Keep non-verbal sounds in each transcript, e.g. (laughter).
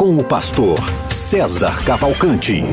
com o pastor César Cavalcante.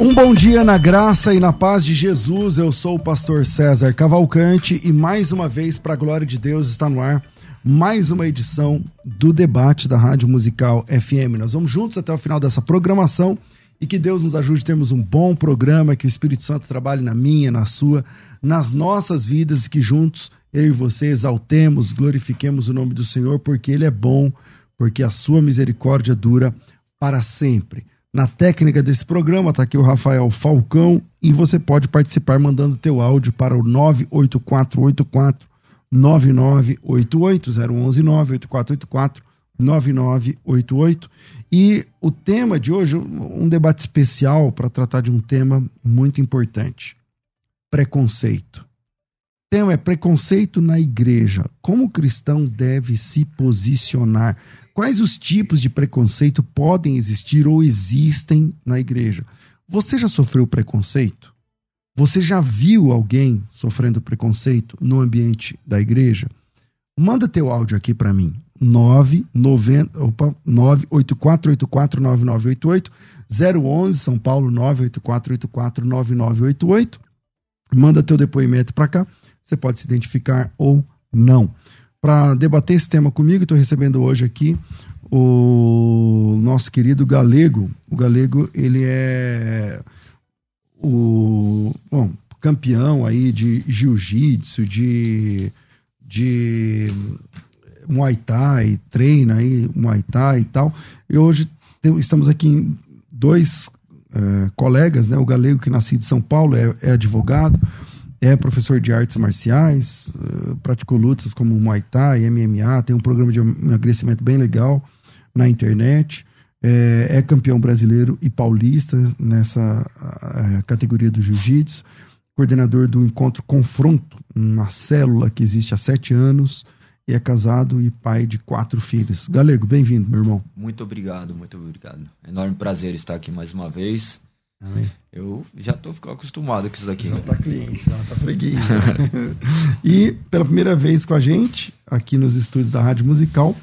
Um bom dia na graça e na paz de Jesus. Eu sou o pastor César Cavalcante e mais uma vez, para a glória de Deus, está no ar mais uma edição do debate da Rádio Musical FM. Nós vamos juntos até o final dessa programação e que Deus nos ajude a termos um bom programa, que o Espírito Santo trabalhe na minha, na sua, nas nossas vidas e que juntos eu e você exaltemos, glorifiquemos o nome do Senhor, porque Ele é bom, porque a sua misericórdia dura para sempre. Na técnica desse programa está aqui o Rafael Falcão e você pode participar mandando teu áudio para o 98484 9988 011 98484 9988 e o tema de hoje, um debate especial para tratar de um tema muito importante: preconceito. O tema é preconceito na igreja. Como o cristão deve se posicionar? Quais os tipos de preconceito podem existir ou existem na igreja? Você já sofreu preconceito? Você já viu alguém sofrendo preconceito no ambiente da igreja? Manda teu áudio aqui para mim. 984849988 011 São Paulo 984849988. Manda teu depoimento para cá. Você pode se identificar ou não. Para debater esse tema comigo, estou recebendo hoje aqui o nosso querido Galego. O Galego, ele é o bom, campeão aí de jiu-jitsu, de, de Muay Thai, treina aí Muay Thai e tal. E hoje estamos aqui dois é, colegas, né? O Galego, que nascido em São Paulo, é, é advogado, é professor de artes marciais, é, praticou lutas como Muay Thai, MMA, tem um programa de emagrecimento bem legal na internet. É, é campeão brasileiro e paulista nessa a, a categoria do jiu-jitsu, coordenador do Encontro Confronto, uma célula que existe há sete anos, e é casado e pai de quatro filhos. Galego, bem-vindo, meu irmão. Muito obrigado, muito obrigado. Enorme prazer estar aqui mais uma vez. Amém. Eu já estou ficando acostumado com isso daqui. Já está cliente, já está freguês. (laughs) e pela primeira vez com a gente, aqui nos estúdios da Rádio Musical,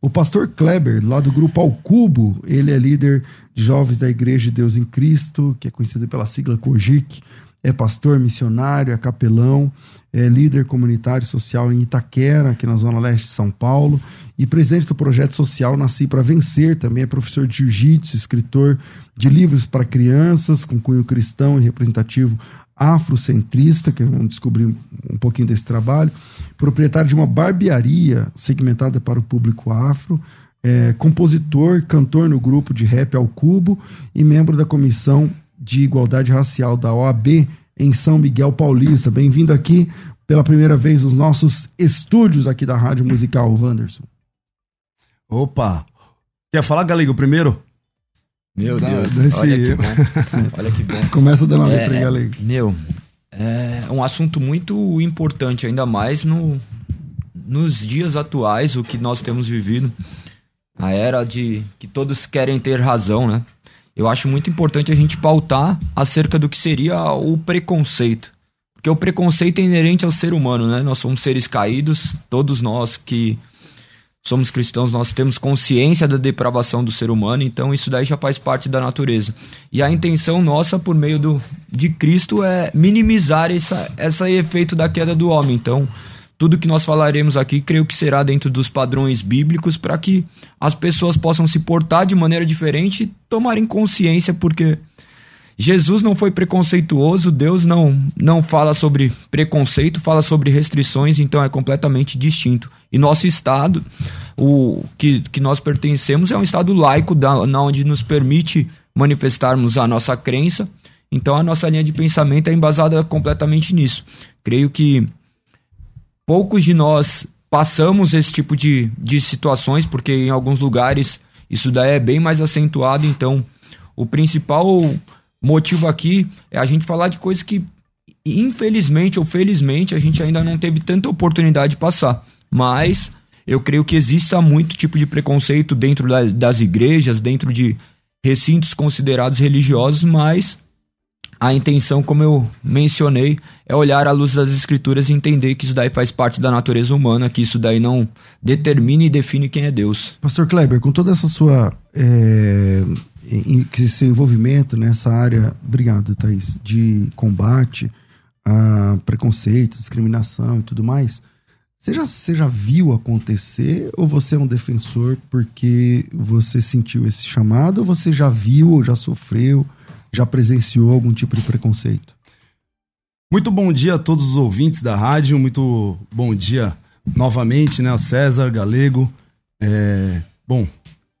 o pastor Kleber, lá do grupo Ao Cubo, ele é líder de jovens da Igreja de Deus em Cristo, que é conhecido pela sigla COGIC, é pastor missionário, é capelão, é líder comunitário social em Itaquera, aqui na Zona Leste de São Paulo, e presidente do projeto social Nasci para Vencer, também é professor de jiu-jitsu, escritor de livros para crianças, com cunho cristão e representativo afrocentrista, que vamos descobrir um pouquinho desse trabalho, proprietário de uma barbearia segmentada para o público afro, é, compositor, cantor no grupo de rap ao cubo e membro da comissão de igualdade racial da OAB em São Miguel Paulista. Bem-vindo aqui pela primeira vez nos nossos estúdios aqui da Rádio Musical, Wanderson. Opa! Quer falar, Galego, primeiro? Meu Deus, Desse... olha que bom. (laughs) Olha que bom. Começa dando uma é, letra aí, Galego. Meu, é um assunto muito importante, ainda mais no, nos dias atuais, o que nós temos vivido. A era de que todos querem ter razão, né? Eu acho muito importante a gente pautar acerca do que seria o preconceito. Porque o preconceito é inerente ao ser humano, né? Nós somos seres caídos, todos nós que somos cristãos, nós temos consciência da depravação do ser humano, então isso daí já faz parte da natureza. E a intenção nossa, por meio do, de Cristo, é minimizar essa, esse efeito da queda do homem. Então, tudo que nós falaremos aqui, creio que será dentro dos padrões bíblicos para que as pessoas possam se portar de maneira diferente e tomarem consciência, porque Jesus não foi preconceituoso, Deus não, não fala sobre preconceito, fala sobre restrições, então é completamente distinto. E nosso estado, o que, que nós pertencemos, é um estado laico, da, na onde nos permite manifestarmos a nossa crença. Então a nossa linha de pensamento é embasada completamente nisso. Creio que poucos de nós passamos esse tipo de, de situações, porque em alguns lugares isso daí é bem mais acentuado, então o principal motivo aqui é a gente falar de coisas que, infelizmente ou felizmente, a gente ainda não teve tanta oportunidade de passar. Mas eu creio que exista muito tipo de preconceito dentro da, das igrejas, dentro de recintos considerados religiosos, mas a intenção, como eu mencionei, é olhar à luz das escrituras e entender que isso daí faz parte da natureza humana, que isso daí não determina e define quem é Deus. Pastor Kleber, com toda essa sua é, esse envolvimento nessa área, obrigado, Thaís, de combate a preconceito, discriminação e tudo mais, você já, você já viu acontecer ou você é um defensor porque você sentiu esse chamado ou você já viu ou já sofreu, já presenciou algum tipo de preconceito? Muito bom dia a todos os ouvintes da rádio, muito bom dia novamente, né, César, Galego. É, bom,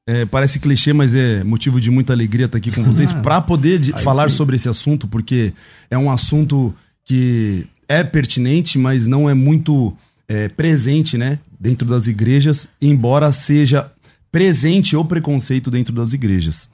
é, parece clichê, mas é motivo de muita alegria estar aqui com vocês (laughs) para poder de, falar sim. sobre esse assunto, porque é um assunto que é pertinente, mas não é muito é, presente, né, dentro das igrejas, embora seja presente o preconceito dentro das igrejas.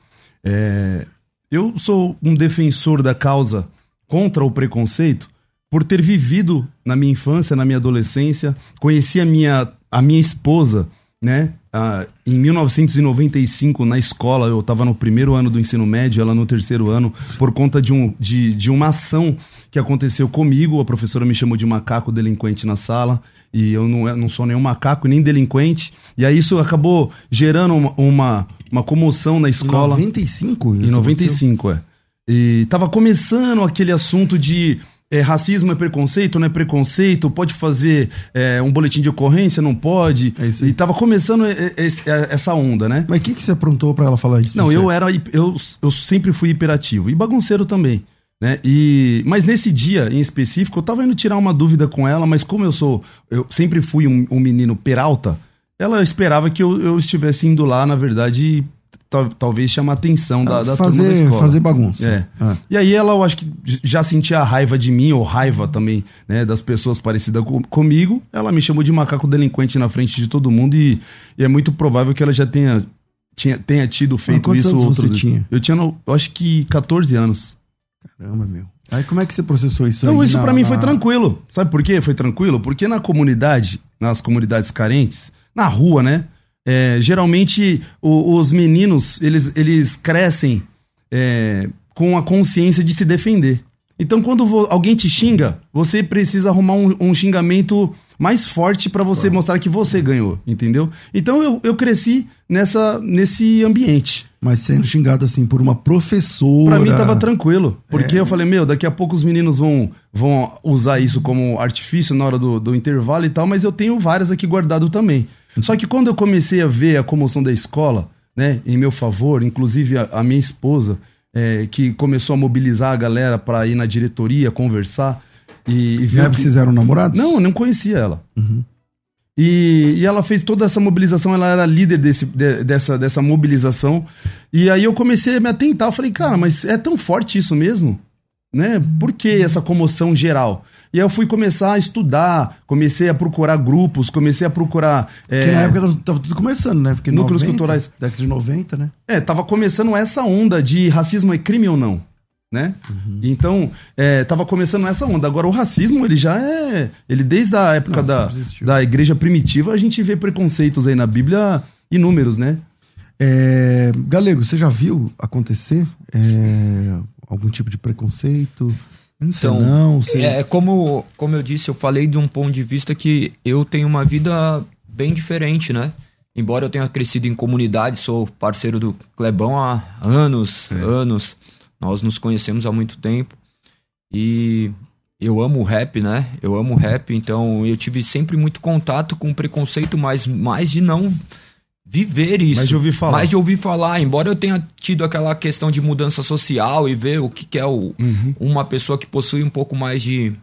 É, eu sou um defensor da causa contra o preconceito por ter vivido na minha infância, na minha adolescência, conheci a minha, a minha esposa, né? Ah, em 1995, na escola, eu estava no primeiro ano do ensino médio, ela no terceiro ano, por conta de, um, de, de uma ação que aconteceu comigo. A professora me chamou de macaco delinquente na sala e eu não, não sou nenhum macaco nem delinquente. E aí isso acabou gerando uma, uma, uma comoção na escola. Em 95? Em 95, aconteceu? é. E tava começando aquele assunto de é, racismo é preconceito, não é preconceito, pode fazer é, um boletim de ocorrência, não pode. É e tava começando essa onda, né? Mas o que, que você aprontou para ela falar isso? Não, eu era. Eu, eu sempre fui hiperativo. E bagunceiro também. Né? E, mas nesse dia em específico, eu tava indo tirar uma dúvida com ela, mas como eu sou. Eu sempre fui um, um menino peralta, ela esperava que eu, eu estivesse indo lá, na verdade, tal, talvez chamar a atenção da, da fazer, turma da escola. Fazer bagunça. É. Ah. E aí ela, eu acho que já sentia a raiva de mim, ou raiva também, né, das pessoas parecidas com, comigo. Ela me chamou de macaco delinquente na frente de todo mundo e, e é muito provável que ela já tenha, tinha, tenha tido feito isso outros. Você tinha? Eu tinha, eu acho que 14 anos. Caramba, meu. Aí como é que você processou isso Não, isso para mim na... foi tranquilo. Sabe por quê? Foi tranquilo? Porque na comunidade, nas comunidades carentes, na rua, né? É, geralmente o, os meninos, eles, eles crescem é, com a consciência de se defender. Então quando alguém te xinga, você precisa arrumar um, um xingamento mais forte para você mostrar que você ganhou, entendeu? Então eu, eu cresci nessa, nesse ambiente. Mas sendo xingado assim por uma professora. Pra mim tava tranquilo. Porque é. eu falei, meu, daqui a pouco os meninos vão, vão usar isso como artifício na hora do, do intervalo e tal, mas eu tenho várias aqui guardado também. Só que quando eu comecei a ver a comoção da escola, né, em meu favor, inclusive a, a minha esposa, é, que começou a mobilizar a galera para ir na diretoria, conversar, e, e ver. que vocês eram namorados? Não, eu não conhecia ela. Uhum. E, e ela fez toda essa mobilização, ela era líder desse, de, dessa, dessa mobilização. E aí eu comecei a me atentar, eu falei, cara, mas é tão forte isso mesmo? Né? Por que essa comoção geral? E aí eu fui começar a estudar, comecei a procurar grupos, comecei a procurar. É... Porque na época tava tudo começando, né? Porque núcleos 90, culturais. Década de 90, né? É, tava começando essa onda de racismo é crime ou não né? Uhum. Então, é, tava começando essa onda. Agora, o racismo, ele já é. Ele, desde a época da, da igreja primitiva, a gente vê preconceitos aí na Bíblia inúmeros, né? É, Galego, você já viu acontecer é, algum tipo de preconceito? Então, não, você... é como, como eu disse, eu falei de um ponto de vista que eu tenho uma vida bem diferente, né? Embora eu tenha crescido em comunidade, sou parceiro do Clebão há anos, é. anos. Nós nos conhecemos há muito tempo e eu amo rap, né? Eu amo rap, então eu tive sempre muito contato com preconceito, mas mais de não viver isso. Mais de ouvir falar. Mais de ouvir falar. Embora eu tenha tido aquela questão de mudança social e ver o que, que é o, uhum. uma pessoa que possui um pouco mais de,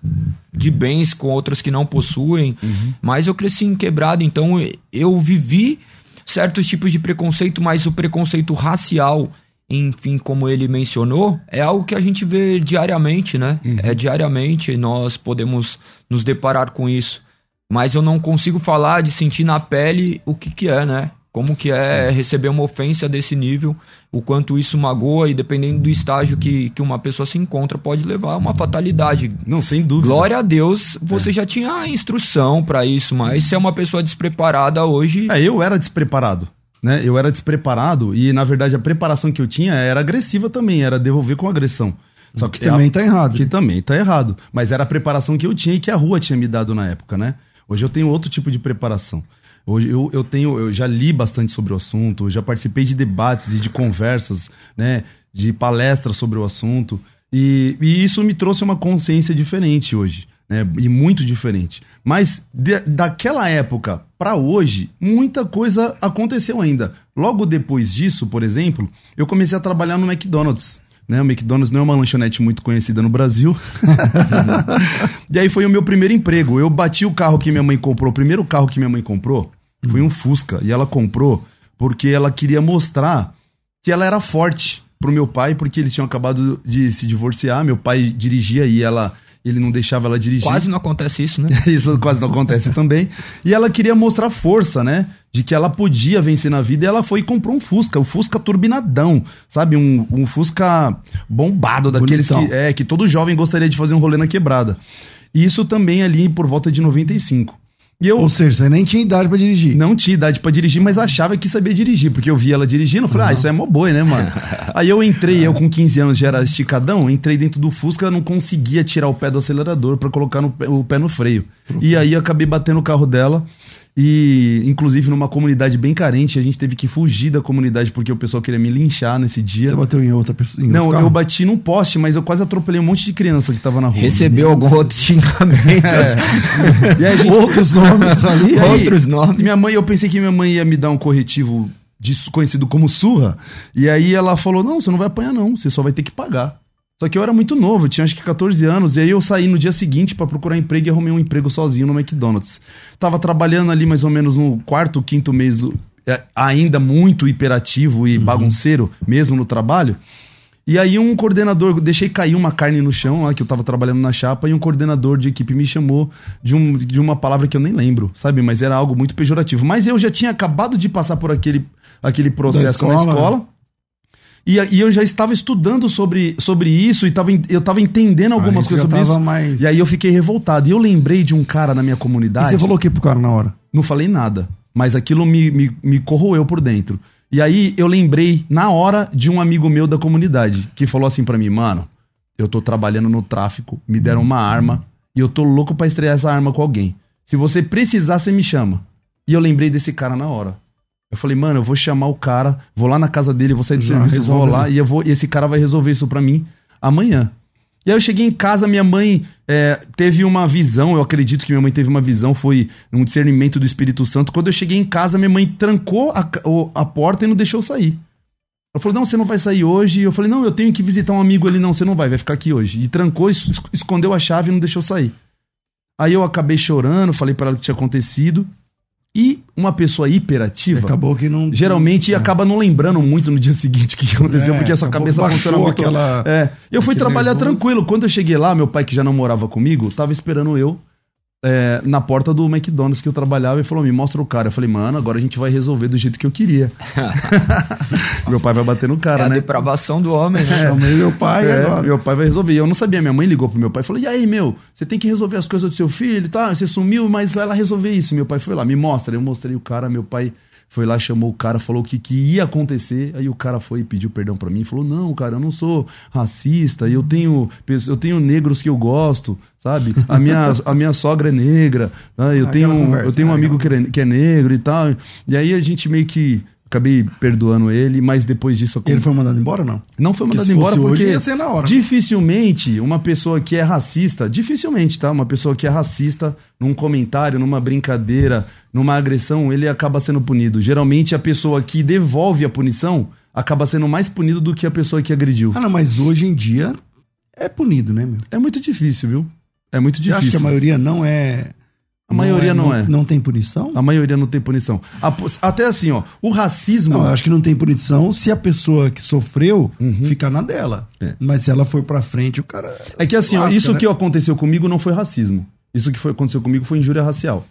de bens com outras que não possuem. Uhum. Mas eu cresci em quebrado, então eu vivi certos tipos de preconceito, mas o preconceito racial enfim, como ele mencionou, é algo que a gente vê diariamente, né? Uhum. É diariamente nós podemos nos deparar com isso. mas eu não consigo falar de sentir na pele o que que é, né? Como que é receber uma ofensa desse nível, o quanto isso magoa e dependendo do estágio que, que uma pessoa se encontra, pode levar a uma fatalidade. Não, sem dúvida. Glória a Deus, você já tinha a instrução pra isso, mas se é uma pessoa despreparada hoje, É, eu era despreparado. Né? Eu era despreparado e, na verdade, a preparação que eu tinha era agressiva também, era devolver com agressão. Só Que também tá errado. Que também tá errado. Mas era a preparação que eu tinha e que a rua tinha me dado na época, né? Hoje eu tenho outro tipo de preparação. Hoje eu, eu tenho, eu já li bastante sobre o assunto, já participei de debates e de conversas, né? De palestras sobre o assunto. E, e isso me trouxe uma consciência diferente hoje, né? E muito diferente. Mas de- daquela época para hoje, muita coisa aconteceu ainda. Logo depois disso, por exemplo, eu comecei a trabalhar no McDonald's. Né? O McDonald's não é uma lanchonete muito conhecida no Brasil. (laughs) e aí foi o meu primeiro emprego. Eu bati o carro que minha mãe comprou. O primeiro carro que minha mãe comprou foi um Fusca. E ela comprou porque ela queria mostrar que ela era forte pro meu pai, porque eles tinham acabado de se divorciar. Meu pai dirigia e ela, ele não deixava ela dirigir. quase não acontece isso, né? (laughs) Isso quase não acontece também. E ela queria mostrar força, né? De que ela podia vencer na vida. E ela foi e comprou um Fusca, um Fusca turbinadão, sabe? Um, um Fusca bombado, daqueles Bonitão. que, é, que todo jovem gostaria de fazer um rolê na quebrada. E isso também ali por volta de 95. E eu Ou seja, você nem tinha idade pra dirigir. não tinha idade pra dirigir, mas achava que sabia dirigir, porque eu via ela dirigindo, eu falei, ah, isso é mó boi, né, mano? (laughs) Aí eu entrei, eu com 15 anos já era esticadão, entrei dentro do Fusca, não conseguia tirar o pé do acelerador pra colocar no o pé no freio. E aí eu acabei batendo o carro dela. E, inclusive, numa comunidade bem carente, a gente teve que fugir da comunidade porque o pessoal queria me linchar nesse dia. Você bateu em outra pessoa. em Não, eu bati num poste, mas eu quase atropelei um monte de criança que tava na rua. Recebeu algum outro xingamento? (laughs) E aí a gente Outros nomes ali. (laughs) Aí, Outros nomes. Minha mãe, eu pensei que minha mãe ia me dar um corretivo de- conhecido como surra. E aí ela falou: não, você não vai apanhar, não, você só vai ter que pagar. Só que eu era muito novo, tinha acho que 14 anos, e aí eu saí no dia seguinte pra procurar emprego e arrumei um emprego sozinho no McDonald's. Tava trabalhando ali mais ou menos no quarto, quinto mês, é, ainda muito hiperativo e bagunceiro, mesmo no trabalho. E aí um coordenador, deixei cair uma carne no chão lá, que eu tava trabalhando na chapa, e um coordenador de equipe me chamou de, um, de uma palavra que eu nem lembro, sabe? Mas era algo muito pejorativo. Mas eu já tinha acabado de passar por aquele, aquele processo na escola. E, e eu já estava estudando sobre, sobre isso e tava, eu tava entendendo algumas Aí você coisas sobre isso. mais- E aí eu fiquei revoltado. E eu lembrei de um cara na minha E comunidade. você falou o que pro cara na hora? Não falei nada, mas aquilo me, me, me corroeu por dentro. E aí eu lembrei, na hora, de um amigo meu da comunidade, que falou assim pra mim, mano, eu tô trabalhando no tráfico, me deram uma arma, e eu tô louco pra estrear essa arma com alguém. Se você precisar, você me chama. E eu lembrei desse cara na hora. Eu falei, mano, eu vou chamar o cara, vou lá na casa dele, vou sair do Já serviço, vou lá, ali. e, eu vou, e esse cara vai resolver isso pra mim amanhã. E aí eu cheguei em casa, minha mãe é, teve uma visão, eu acredito que minha mãe teve uma visão, foi um discernimento do Espírito Santo. Quando eu cheguei em casa, minha mãe trancou a, a porta e não deixou eu sair. Ela falou, não, você não vai sair hoje. E eu falei, não, eu tenho que visitar um amigo ali. Não, você não vai, vai ficar aqui hoje. E trancou, es- es- escondeu a chave e não deixou eu sair. Aí eu acabei chorando, falei para ela o que tinha acontecido. E uma pessoa hiperativa Acabou que não. geralmente acaba não lembrando muito no dia (laughs) seguinte o que aconteceu, É, porque a sua cabeça funciona muito. aquela- É. Eu fui trabalhar nervoso. tranquilo. Quando eu cheguei lá, meu pai, que já não morava comigo, tava esperando eu é, na porta do McDonald's que eu trabalhava e falou: me mostra o cara. Eu falei, mano, agora a gente vai resolver do jeito que eu queria. (laughs) meu pai vai bater no É cara, a né? depravação do homem, né? Chamei meu pai É, agora. meu pai vai resolver. E Eu não sabia, minha mãe ligou pro meu pai e falou: E aí, meu, você tem que resolver as coisas do seu filho, tá? Você sumiu, mas vai lá resolver isso. Meu pai foi lá, me mostra. Eu mostrei o cara, meu pai foi lá, chamou o cara, falou o que, que ia acontecer. Aí o cara foi e pediu perdão pra mim. Falou: Não, cara, eu não sou racista, eu tenho, eu tenho negros que eu gosto, sabe? A minha, a minha sogra é negra, né? eu, Aquela tenho, conversa, eu tenho um né? amigo que é, que é negro e tal. E aí a gente meio que. Acabei perdoando ele, mas depois disso Ele foi mandado embora ou não? não foi Porque mandado se embora fosse hoje, porque ia ser na hora. dificilmente uma pessoa que é racista, dificilmente, tá? Uma pessoa que é racista num comentário, numa brincadeira, numa agressão, ele acaba sendo punido. Geralmente a pessoa que devolve a punição acaba sendo mais punido do que a pessoa que agrediu. Ah, não, mas hoje em dia é punido, né, meu? É muito difícil, viu? É muito Você difícil. acha que a maioria não é. A maioria não é. Não tem punição? A maioria não tem punição. Até assim, ó, o racismo. Não, eu acho que não tem punição se a pessoa que sofreu ficar na dela. Uhum. É. Mas se ela for pra frente, o cara. É que assim, ó, lasca, isso né? que aconteceu comigo não foi racismo. Isso que foi, aconteceu comigo foi injúria racial.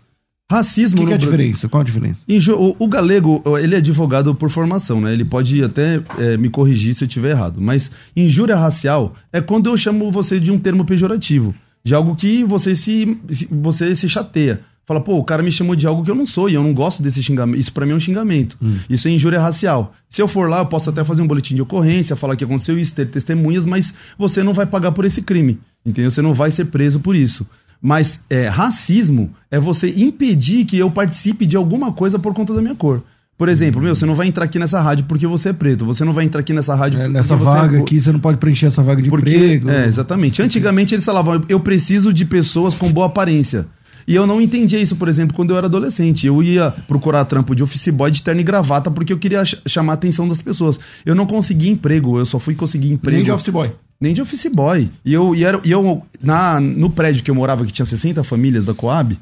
Racismo O que, que é a diferença? Qual a diferença? O, o galego, ele é advogado por formação, né? Ele pode até é, me corrigir se eu estiver errado. Mas injúria racial é quando eu chamo você de um termo pejorativo. De algo que você se, você se chateia. Fala, pô, o cara me chamou de algo que eu não sou e eu não gosto desse xingamento. Isso pra mim é um xingamento. Isso é injúria racial. Se eu for lá, eu posso até fazer um boletim de ocorrência, falar que aconteceu isso, ter testemunhas, mas você não vai pagar por esse crime. Entendeu? Você não vai ser preso por isso. Mas é, racismo é você impedir que eu participe de alguma coisa por conta da minha cor. Por exemplo, meu, você não vai entrar aqui nessa rádio porque você é preto. Você não vai entrar aqui nessa rádio É, porque nessa você é vaga co- aqui, você não pode preencher essa vaga de porque, emprego. É, exatamente. Antigamente eles falavam, eu preciso de pessoas com boa aparência. E eu não entendia isso, por exemplo, quando eu era adolescente. Eu ia procurar trampo de office boy de terno e gravata porque eu queria ch- chamar a atenção das pessoas. Eu não consegui emprego, eu só fui conseguir emprego. Nem de office boy. Nem de office boy. E eu, e era, e eu na, no prédio que eu morava, que tinha 60 famílias da Coab,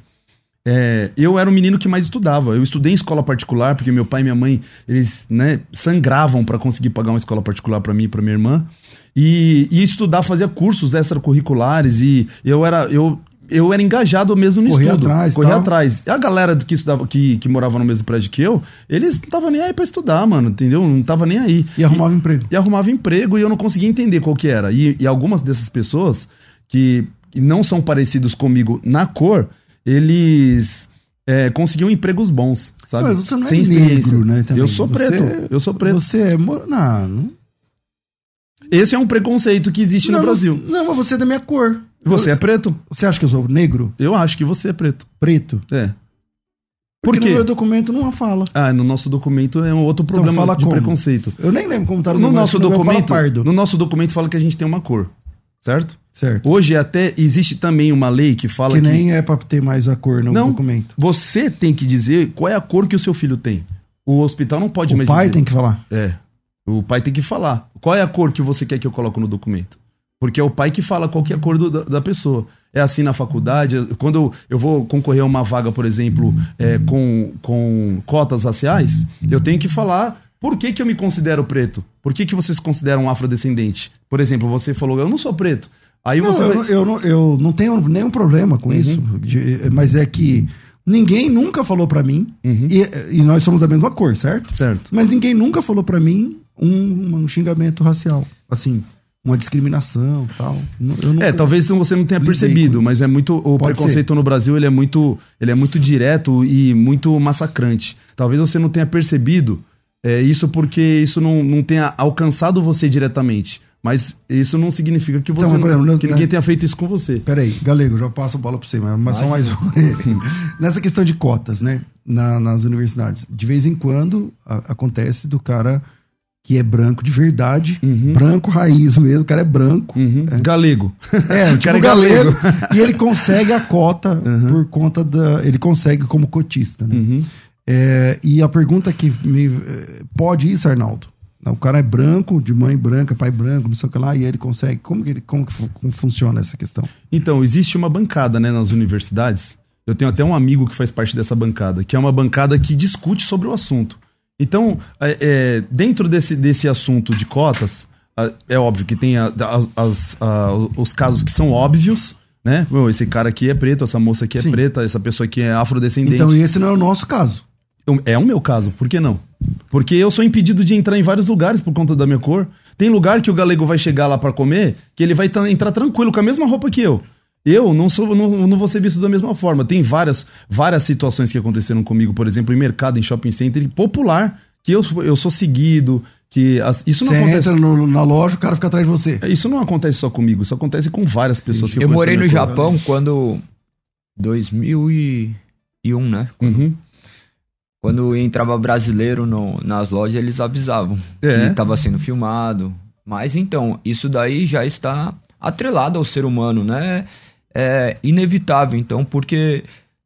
é, eu era o menino que mais estudava. Eu estudei em escola particular, porque meu pai e minha mãe, eles né, sangravam para conseguir pagar uma escola particular para mim e pra minha irmã. E, e estudar, fazia cursos extracurriculares e eu era, eu, eu era engajado mesmo no Corria estudo. atrás, corria tal. atrás. E a galera que estudava, que, que morava no mesmo prédio que eu, eles não estavam nem aí pra estudar, mano, entendeu? Não tava nem aí E arrumava emprego. e arrumava emprego e eu não conseguia entender qual que era. E, e algumas dessas pessoas que não são parecidos comigo na cor, eles é, conseguiam empregos bons, sabe? Mas você não é Sem experiência. negro, né? também. Eu sou Você- preto. Eu sou preto. Você é moreno. Esse é um preconceito que existe no Brasil. Não, mas você é da minha cor. Você Eu- é preto? Você acha que eu sou negro? Eu acho que você é preto. Preto? É. Porque Por quê? no meu documento não fala. Ah, no nosso documento é um outro Então problema fala de como? preconceito. Eu nem lembro como tá No meu nosso documento, no nosso documento fala que a gente tem uma cor, certo? Certo. Hoje até existe também uma lei que fala Que que, nem é pra ter mais a cor no Não. documento. você tem que dizer qual é a cor que o seu filho tem. O hospital não pode O mais pai dizer. tem que falar. É. O pai tem que falar. Qual é a cor que você quer que eu coloque no documento? Porque é o pai que fala qual que é a cor do- da, da pessoa. É assim na faculdade. Quando eu, eu vou concorrer a uma vaga, por exemplo, é, com, com cotas raciais, eu tenho que falar por que, que eu me considero preto. Por que, que você se considera um afrodescendente? Por exemplo, você falou, eu não sou preto. Aí Não, você eu, vai- eu, não, eu não tenho nenhum problema com isso. de- mas é que ninguém nunca falou pra mim. Uhum. E, e nós somos da mesma cor, certo? Certo. Mas ninguém nunca falou pra mim um, um xingamento racial. Assim, uma discriminação tal. Não- É, talvez você não tenha percebido, mas é muito o Pode preconceito no Brasil, ele é muito, ele é muito direto e muito massacrante. Talvez você não tenha percebido é, isso porque isso não, não tenha alcançado você diretamente. Mas isso não significa que você Então, não- exemplo, que né- ninguém tenha feito isso com você. Peraí, Galego, já passo a bola pra você, mas, mas só mais uma. Nessa questão de cotas, né? na- nas universidades. De vez em quando a- acontece do cara que é branco de verdade, Uhum. branco raiz mesmo, o cara é branco. Uhum. Galego. É, (laughs) o cara tipo é galego. galego. e ele consegue a cota (laughs) Uhum. por conta da. Ele consegue como cotista, né? Uhum. É, e a pergunta que me. eh, Pode isso, Arnaldo? O cara é branco, de mãe branca, pai branco, não sei o que lá, e ele consegue. Como que, ele, como que como funciona essa questão? Então, existe uma bancada né, nas universidades. Eu tenho até um amigo que faz parte dessa bancada, que é uma bancada que discute sobre o assunto. Então, é, é, dentro desse, desse assunto de cotas, a- é óbvio que tem a- as- a- os casos que são óbvios, né? Esse cara aqui é preto, essa moça aqui é Sim. preta, essa pessoa aqui é afrodescendente. Então, esse não é o nosso caso. É o meu caso, por que não? Porque eu sou impedido de entrar em vários lugares por conta da minha cor. Tem lugar que o galego vai chegar lá pra comer, que ele vai entrar tranquilo com a mesma roupa que eu. Eu não sou, não, não vou ser visto da mesma forma. Tem várias, várias situações que aconteceram comigo, por exemplo, em mercado, em shopping center popular, que eu, sou- eu sou seguido, que as- isso não Você acontece. entra no- na loja, o cara fica atrás de você. Isso não acontece só comigo, isso acontece com várias pessoas que Eu conheço morei no. Japão quando. 2001, né? Uhum. Quando entrava brasileiro no- nas lojas, eles avisavam É. que estava sendo filmado. Mas então, isso daí já está atrelado ao ser humano, né? É inevitável, então, porque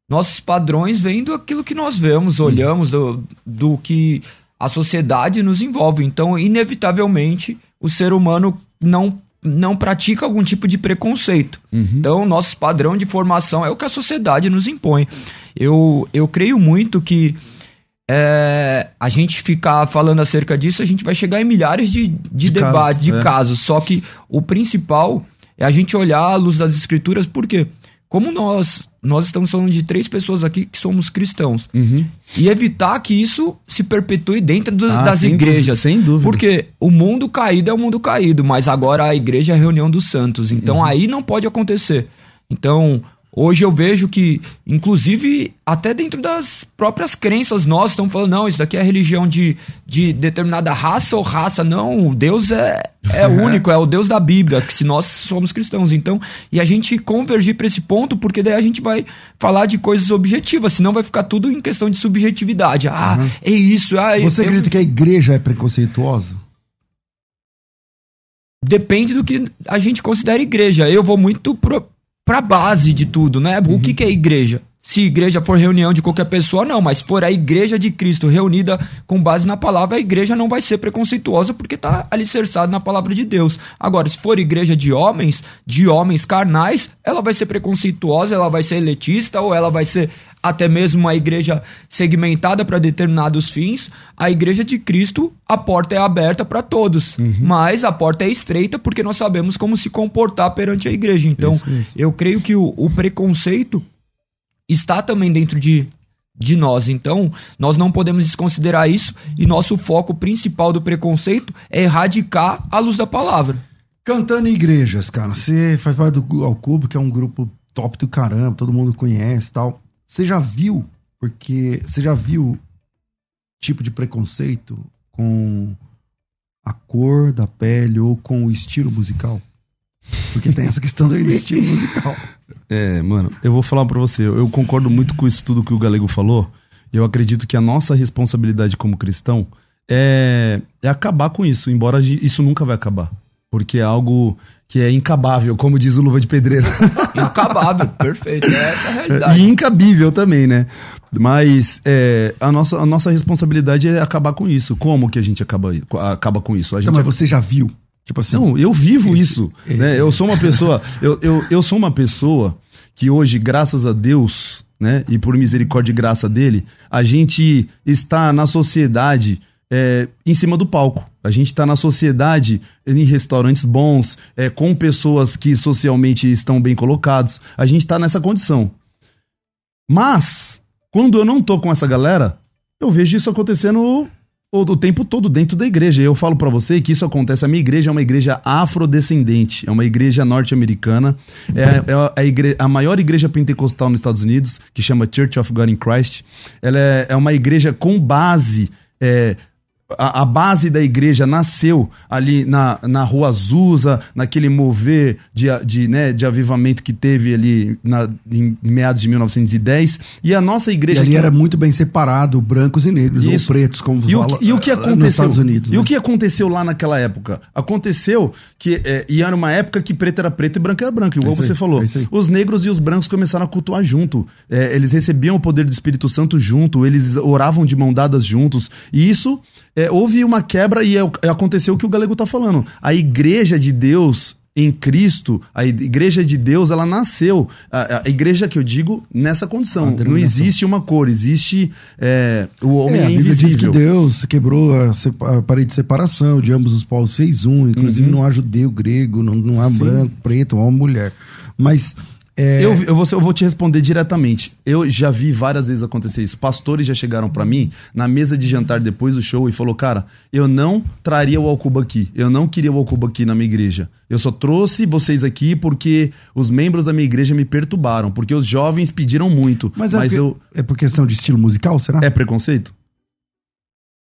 nossos padrões vêm do aquilo que nós vemos, olhamos, do, do que a sociedade nos envolve. Então, inevitavelmente, o ser humano não, não pratica algum tipo de preconceito. Uhum. Então, nosso padrão de formação é o que a sociedade nos impõe. Eu, eu creio muito que é, a gente ficar falando acerca disso, a gente vai chegar em milhares de, de, De debates, de é. casos. Só que o principal é a gente olhar à luz das escrituras, por quê? como nós nós estamos falando de três pessoas aqui que somos cristãos. Uhum. E evitar que isso se perpetue dentro do- Ah, das sem igrejas. dúvida, sem dúvida. Porque o mundo caído é o mundo caído, mas agora a igreja é a reunião dos santos. Uhum. Então aí não pode acontecer. Então, hoje eu vejo que, inclusive, até dentro das próprias crenças, nós estamos falando, não, isso daqui é religião de, de determinada raça ou raça. Não, Deus é, é (laughs) único, é o Deus da Bíblia, que se nós somos cristãos. Então, e a gente convergir para esse ponto, porque daí a gente vai falar de coisas objetivas, senão vai ficar tudo em questão de subjetividade. Ah, é isso. Ah, Você acredita que a igreja é preconceituosa? depende do que a gente considera igreja. Eu vou muito pro, pra base de tudo, né? O que, que é igreja? Se igreja for reunião de qualquer pessoa, não, mas se for a igreja de Cristo reunida com base na palavra, a igreja não vai ser preconceituosa porque tá alicerçada na palavra de Deus. Agora, se for igreja de homens, de homens carnais, ela vai ser preconceituosa, ela vai ser elitista ou ela vai ser até mesmo uma igreja segmentada para determinados fins. A igreja de Cristo, a porta é aberta para todos, mas a porta é estreita porque nós sabemos como se comportar perante a igreja. Então, Isso, isso. eu creio que o, o preconceito está também dentro de, de nós. Então, nós não podemos desconsiderar isso e nosso foco principal do preconceito é erradicar a luz da palavra. Cantando em igrejas, cara. Você faz parte do Ao Cubo, que é um grupo top do caramba, todo mundo conhece e tal. Você já viu, porque você já viu tipo de preconceito com a cor da pele ou com o estilo musical? Porque tem essa questão do (laughs) estilo musical. É, mano, eu vou falar pra você, eu concordo muito com isso tudo que o Galego falou. Eu acredito que a nossa responsabilidade como cristão é, é acabar com isso, embora isso nunca vai acabar. Porque é algo que é incabável, como diz o Luva de Pedreiro. (laughs) Incabável, perfeito. É essa a realidade. e incabível também, né? Mas é, a, nossa, a nossa responsabilidade é acabar com isso. Como que a gente acaba, acaba com isso? A gente Então, mas você já viu? Tipo assim, não, eu vivo Esse- isso. é. né? Eu sou uma pessoa. Eu, eu, eu sou uma pessoa que hoje, graças a Deus, né? E por misericórdia e graça dele, a gente está na sociedade é, em cima do palco. A gente está na sociedade em restaurantes bons, é, com pessoas que socialmente estão bem colocados. A gente está nessa condição. Mas, quando eu não tô com essa galera, eu vejo isso acontecendo o, o tempo todo dentro da igreja. E eu falo pra você que isso acontece. A minha igreja é uma igreja afrodescendente, é uma igreja norte-americana, é, é a, igre- a maior igreja pentecostal nos Estados Unidos, que chama Church of God in Christ. Ela é, é uma igreja com base. é, a, a base da igreja nasceu ali na, na rua Azusa, naquele mover de, de, né, de avivamento que teve ali na, em meados de 1910. E a nossa e igreja. ali que- era muito bem separado, brancos e negros, Isso. ou pretos, como e o, que, e o que eh, aconteceu? nos Estados Unidos. e né? o que aconteceu lá naquela época? Aconteceu que é, e era uma época que preto era preto e branco era branco, igual É você aí, falou. é. Os negros e os brancos começaram a cultuar junto. É, eles recebiam o poder do Espírito Santo junto, eles oravam de mão dadas juntos. E isso é, houve uma quebra e é é, aconteceu o que o Galego tá falando. A igreja de Deus em Cristo, a igreja de Deus, ela nasceu. A, a igreja que eu digo nessa condição. Não denominação. existe uma cor, existe é, o homem É, é, a Bíblia diz invisível. que Deus quebrou a, a parede de separação de ambos os povos, fez um, inclusive não há judeu, grego, não, não há Uhum. Sim. branco, preto, homem, mulher. Mas é, Eu, eu, vou, eu vou te responder diretamente. Eu já vi várias vezes acontecer isso. Pastores já chegaram pra mim na mesa de jantar depois do show e falou: Cara, eu não traria o Alcuba aqui. Eu não queria o Alcuba aqui na minha igreja. Eu só trouxe vocês aqui porque os membros da minha igreja me perturbaram. Porque os jovens pediram muito. mas, Mas, é, eu. é por questão de estilo musical, será? É preconceito?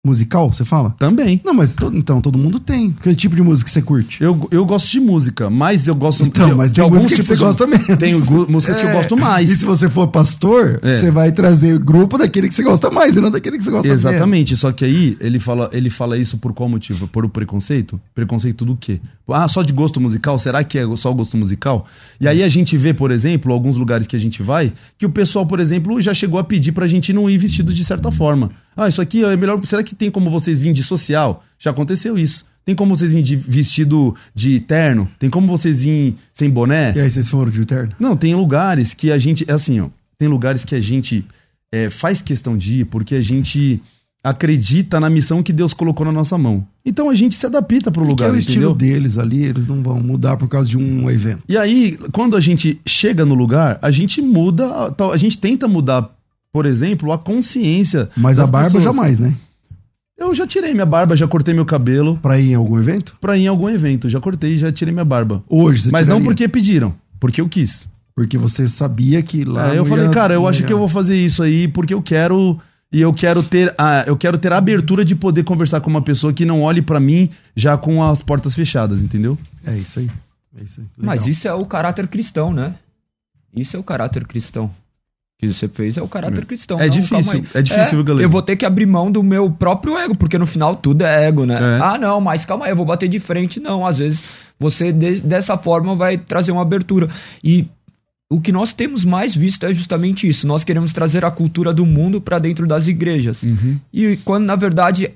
Musical, você fala? Também. Não, mas todo- então todo mundo tem. Que tipo de música você curte? Eu, eu gosto de música, mas eu gosto Então, de, mas de tem alguns música que você gosta de, menos. (laughs) Tem gu- músicas que eu É, gosto mais. E se você for pastor, É. você vai trazer grupo daquele que você gosta mais e não daquele que você gosta menos. Exatamente, só que aí ele fala, ele fala isso por qual motivo? Por o preconceito? Preconceito do quê? Ah, só de gosto musical? Será que é só gosto musical? E aí a gente vê, por exemplo, alguns lugares que a gente vai, que o pessoal, por exemplo, já chegou a pedir pra gente não ir vestido de certa forma. Ah, isso aqui é melhor. Será que tem como vocês virem de social? Já aconteceu isso. Tem como vocês virem de vestido de terno? Tem como vocês virem sem boné? E aí vocês foram de terno? Não, tem lugares que a gente. É assim, ó. Tem lugares que a gente é, faz questão de ir porque a gente acredita na missão que Deus colocou na nossa mão. Então a gente se adapta para o lugar, que é o entendeu? estilo deles ali, eles não vão mudar por causa de um evento. E aí, quando a gente chega no lugar, a gente muda, a gente tenta mudar, por exemplo, a consciência. Mas das a barba pessoas. jamais, né? Eu já tirei minha barba, já cortei meu cabelo Pra ir em algum evento? pra ir em algum evento. Já cortei, já tirei minha barba. Hoje você Mas não tiraria? porque pediram, porque eu quis. Porque você sabia que lá. É, eu não falei, ia- cara, eu não acho que eu vou fazer isso aí porque eu quero e eu quero ter a, eu quero ter a abertura de poder conversar com uma pessoa que não olhe pra mim já com as portas fechadas, entendeu? É isso aí. É isso aí. Mas isso é o caráter cristão, né? Isso é o caráter cristão. Que você fez é o caráter cristão. É Não, difícil, calma aí. é difícil, viu, galera? Eu vou ter que abrir mão do meu próprio ego, porque no final tudo é ego, né? É. Ah, não, mas calma aí, eu vou bater de frente. Não, às vezes você de- dessa forma vai trazer uma abertura. E o que nós temos mais visto é justamente isso. Nós queremos trazer a cultura do mundo para dentro das igrejas. Uhum. E quando, na verdade,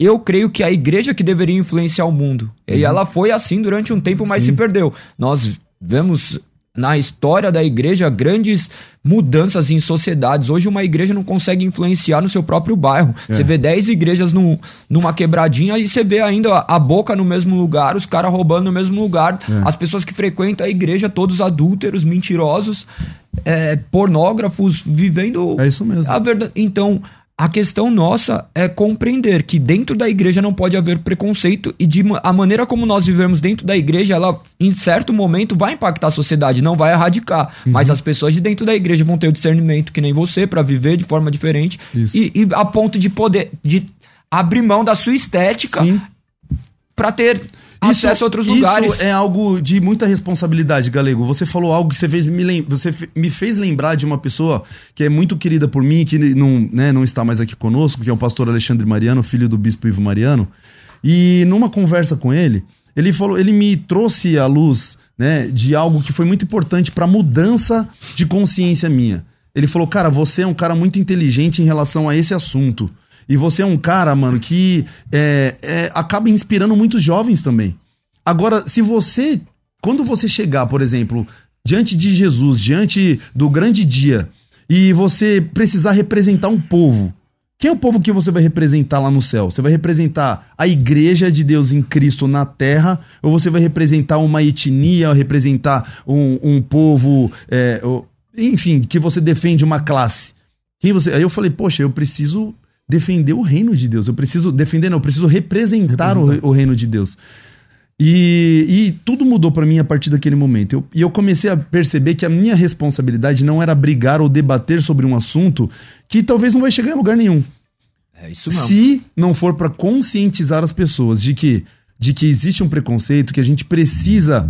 eu creio que a igreja que deveria influenciar o mundo. E ela foi assim durante um tempo, mas Sim. se perdeu. Nós vemos na história da igreja grandes mudanças em sociedades. Hoje uma igreja não consegue influenciar no seu próprio bairro. Você vê 10 igrejas num- numa quebradinha e você vê ainda a boca no mesmo lugar, os caras roubando no mesmo lugar, as pessoas que frequentam a igreja, todos adúlteros, mentirosos, é, pornógrafos, vivendo É isso mesmo. a verdade. Então, a questão nossa é compreender que dentro da igreja não pode haver preconceito e de a maneira como nós vivemos dentro da igreja, ela em certo momento vai impactar a sociedade, não vai erradicar, Uhum. mas as pessoas de dentro da igreja vão ter o discernimento que nem você para viver de forma diferente e, e a ponto de poder de abrir mão da sua estética para ter a outros isso lugares. é algo de muita responsabilidade, Galego. Você falou algo que você fez me lem- você me fez lembrar de uma pessoa que é muito querida por mim, que não, né, não está mais aqui conosco, que é o pastor Alexandre Mariano, filho do bispo Ivo Mariano. E numa conversa com ele, ele falou, ele me trouxe à luz, né, de algo que foi muito importante para mudança de consciência minha. Ele falou, cara, você é um cara muito inteligente em relação a esse assunto. E você é um cara, mano, que é, é, acaba inspirando muitos jovens também. Agora, se você. Quando você chegar, por exemplo, diante de Jesus, diante do grande dia, e você precisar representar um povo, quem é o povo que você vai representar lá no céu? Você vai representar a igreja de Deus em Cristo na terra? Ou você vai representar uma etnia, representar um, um povo. é, enfim, que você defende uma classe? Quem você. Aí eu falei, poxa, eu preciso defender o reino de Deus. Eu preciso defender, não, eu preciso representar, o re- O, reino de Deus. E, e tudo mudou pra mim a partir daquele momento. Eu- e eu comecei a perceber que a minha responsabilidade não era brigar ou debater sobre um assunto que talvez não vai chegar em lugar nenhum. É isso mesmo. Se não for pra conscientizar as pessoas de que, de que existe um preconceito, que a gente precisa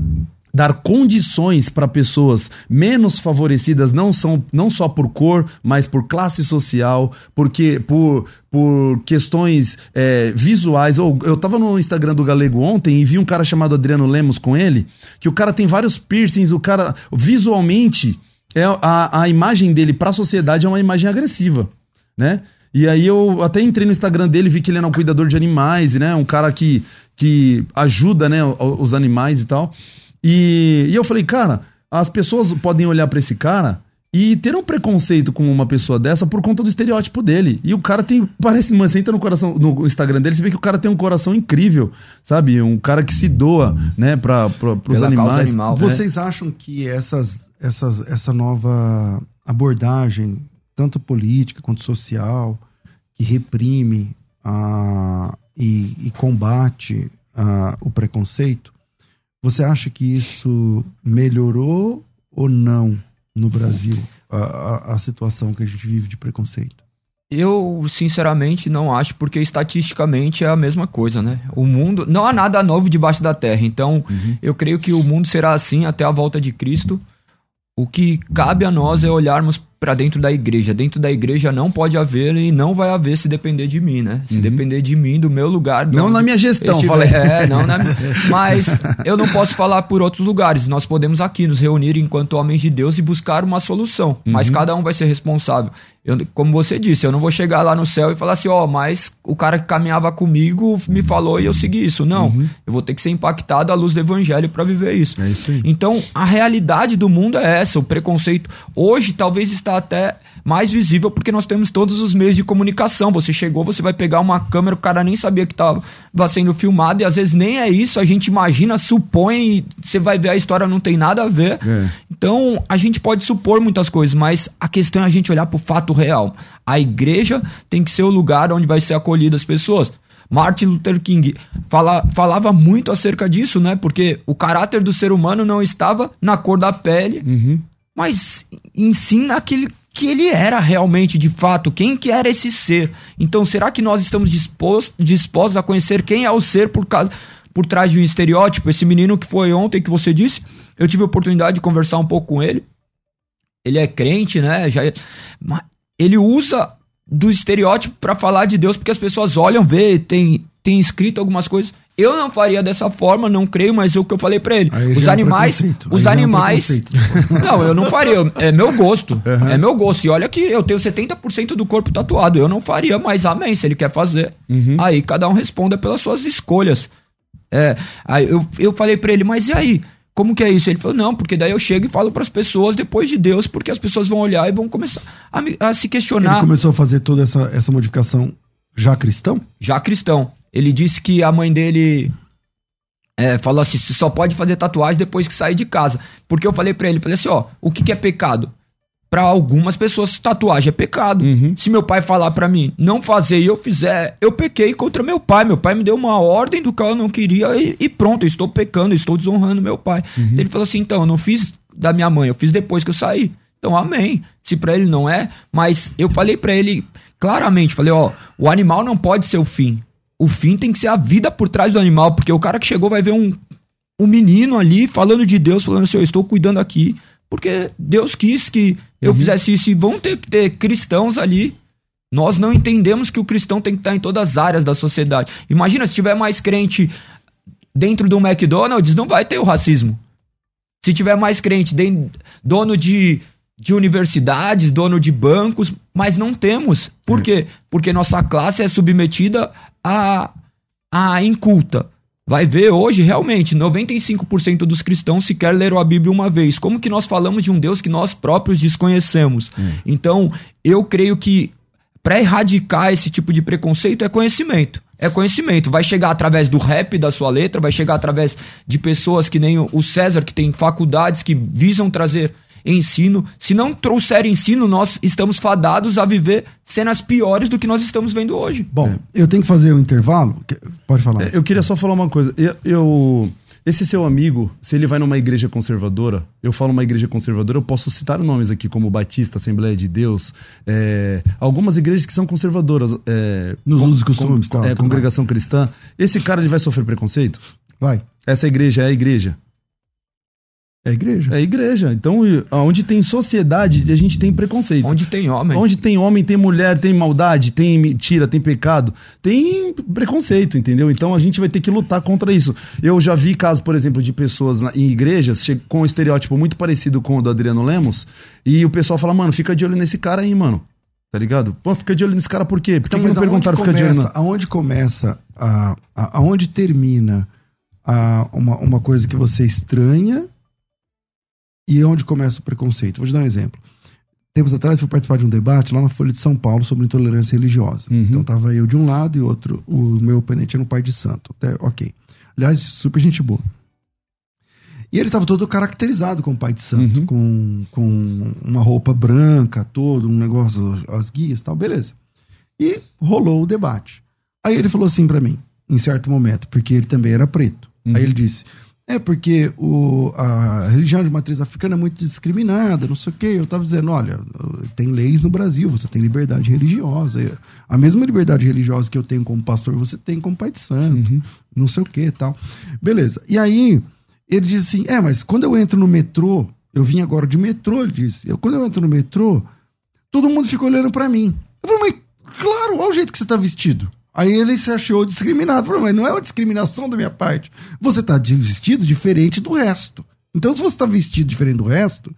dar condições para pessoas menos favorecidas, não, são, não só por cor, mas por classe social, porque por, por questões é, visuais. Ou, eu tava no Instagram do Galego ontem e vi um cara chamado Adriano Lemos com ele, que o cara tem vários piercings, o cara visualmente é a, a imagem dele para a sociedade é uma imagem agressiva, né? E aí eu até entrei no Instagram dele, vi que ele era um cuidador de animais, né? Um cara que, que ajuda, né, os animais e tal. E, e eu falei, cara, as pessoas podem olhar pra esse cara e ter um preconceito com uma pessoa dessa por conta do estereótipo dele. E o cara tem, (laughs) parece, mano, você entra no coração, no Instagram dele, você vê que o cara tem um coração incrível, sabe? Um cara que se doa, né, pra, pra, pros Pela causa animais. animal. Vocês acham que essas, essas, essa nova abordagem, tanto política quanto social, que reprime ah, e, e combate ah, o preconceito, você acha que isso melhorou ou não no Brasil, a, a, a situação que a gente vive de preconceito? Eu, sinceramente, não acho, porque estatisticamente é a mesma coisa, né? O mundo. Não há nada novo debaixo da terra. Então, eu creio que o mundo será assim até a volta de Cristo. O que cabe a nós é olharmos para dentro da igreja. Dentro da igreja não pode haver e não vai haver se depender de mim, né? Se depender de mim, do meu lugar. Não na minha gestão, estiver- falei. É, não na Mas eu não posso falar por outros lugares. Nós podemos aqui nos reunir enquanto homens de Deus e buscar uma solução. Mas cada um vai ser responsável. Eu, como você disse, eu não vou chegar lá no céu e falar assim, ó, mas o cara que caminhava comigo me falou e eu segui isso. Não. Eu vou ter que ser impactado à luz do evangelho para viver isso. É isso aí. Então, a realidade do mundo é essa, o preconceito. Hoje talvez está até mais visível porque nós temos todos os meios de comunicação. Você chegou, você vai pegar uma câmera, o cara nem sabia que estava sendo filmado, e às vezes nem é isso, a gente imagina, supõe, e você vai ver a história não tem nada a ver. É. Então, a gente pode supor muitas coisas, mas a questão é a gente olhar para o fato real. A igreja tem que ser o lugar onde vai ser acolhida as pessoas. Martin Luther King fala, falava muito acerca disso, né? Porque o caráter do ser humano não estava na cor da pele, Uhum. mas em si naquele que ele era realmente, de fato, quem que era esse ser. Então, será que nós estamos dispostos, dispostos a conhecer quem é o ser por causa por trás de um estereótipo? Esse menino que foi ontem que você disse, eu tive a oportunidade de conversar um pouco com ele. Ele é crente, né? Já mas ele usa do estereótipo para falar de Deus porque as pessoas olham, vê, tem tem escrito algumas coisas. Eu não faria dessa forma, não creio, mas é o que eu falei pra ele. Aí Os é animais, os é um animais. preconceito. (laughs) Não, eu não faria. É meu gosto. É meu gosto. E olha que eu tenho 70% do corpo tatuado. Eu não faria, mas amém. Se ele quer fazer, aí cada um responda pelas suas escolhas. É, aí eu, eu falei pra ele, mas e aí? Como que é isso? Ele falou, não, porque daí eu chego e falo pras pessoas depois de Deus, porque as pessoas vão olhar e vão começar a, a se Ele questionar. começou a fazer toda essa, essa modificação já cristão? já cristão. Ele disse que a mãe dele é, falou assim: você só pode fazer tatuagem depois que sair de casa. Porque eu falei pra ele, falei assim, ó, o que, que é pecado? Pra algumas pessoas, tatuagem é pecado. Se meu pai falar pra mim não fazer e eu fizer, eu pequei contra meu pai. Meu pai me deu uma ordem do que eu não queria e, e pronto, eu estou pecando, eu estou desonrando meu pai. Ele falou assim: então, eu não fiz da minha mãe, eu fiz depois que eu saí. Então, amém. Se pra ele não é, mas eu falei pra ele claramente, falei, ó, o animal não pode ser o fim. O fim tem que ser a vida por trás do animal, porque o cara que chegou vai ver um, um menino ali falando de Deus, falando assim, eu estou cuidando aqui, porque Deus quis que eu fizesse isso. E vão ter que ter cristãos ali. Nós não entendemos que o cristão tem que estar em todas as áreas da sociedade. Imagina, se tiver mais crente dentro do McDonald's, não vai ter o racismo. Se tiver mais crente, dono de, de universidades, dono de bancos, mas não temos. Por quê? Porque nossa classe é submetida a, a inculta. Vai ver hoje, realmente, 95% dos cristãos sequer leram a Bíblia uma vez. Como que nós falamos de um Deus que nós próprios desconhecemos? Então, eu creio que para erradicar esse tipo de preconceito é conhecimento. É conhecimento. Vai chegar através do rap da sua letra, vai chegar através de pessoas que nem o César, que tem faculdades que visam trazer ensino. Se não trouxer ensino, nós estamos fadados a viver cenas piores do que nós estamos vendo hoje. Bom, eu tenho que fazer um intervalo. Pode falar. É, Eu queria só falar uma coisa. Eu, eu- esse seu amigo, se ele vai numa igreja conservadora, eu falo uma igreja conservadora, eu posso citar nomes aqui como Batista, Assembleia de Deus, é, algumas igrejas que são conservadoras. É, Nos usos e costumes, com- tal, é, congregação cristã. Esse cara ele vai sofrer preconceito? Vai. Essa igreja é a igreja. É a igreja. É a igreja. Então, onde tem sociedade, a gente tem preconceito. Onde tem homem. Onde tem homem, tem mulher, tem maldade, tem mentira, tem pecado, tem preconceito, entendeu? Então a gente vai ter que lutar contra isso. Eu já vi casos, por exemplo, de pessoas em igrejas com um estereótipo muito parecido com o do Adriano Lemos, e o pessoal fala, mano, fica de olho nesse cara aí, mano. Tá ligado? Pô, fica de olho nesse cara por quê? Por que, Então, não perguntaram aonde fica de olho? começa, aonde começa a, a- aonde termina a, uma, uma coisa que você estranha e onde começa o preconceito? Vou te dar um exemplo. Tempos atrás eu fui participar de um debate lá na Folha de São Paulo sobre intolerância religiosa. Uhum. Então tava eu de um lado e outro, o meu oponente era um pai de santo. Até, ok. Aliás, super gente boa. E ele tava todo caracterizado como pai de santo, Uhum. com, com uma roupa branca, todo, um negócio, as guias tal, beleza. E rolou o debate. Aí ele falou assim pra mim, em certo momento, porque ele também era preto. Uhum. Aí ele disse: É porque o, a religião de matriz africana é muito discriminada, não sei o quê. Eu tava dizendo: olha, tem leis no Brasil, você tem liberdade religiosa. A mesma liberdade religiosa que eu tenho como pastor, você tem como pai de santo, Uhum. não sei o que tal. Beleza. E aí ele disse assim: É, mas quando eu entro no metrô, eu vim agora de metrô, ele disse. Eu, quando eu entro no metrô, todo mundo fica olhando pra mim. Eu falei, mas claro, olha o jeito que você tá vestido. Aí ele se achou discriminado. Falou, mas não é uma discriminação da minha parte. Você tá de vestido diferente do resto. Então, se você tá vestido diferente do resto,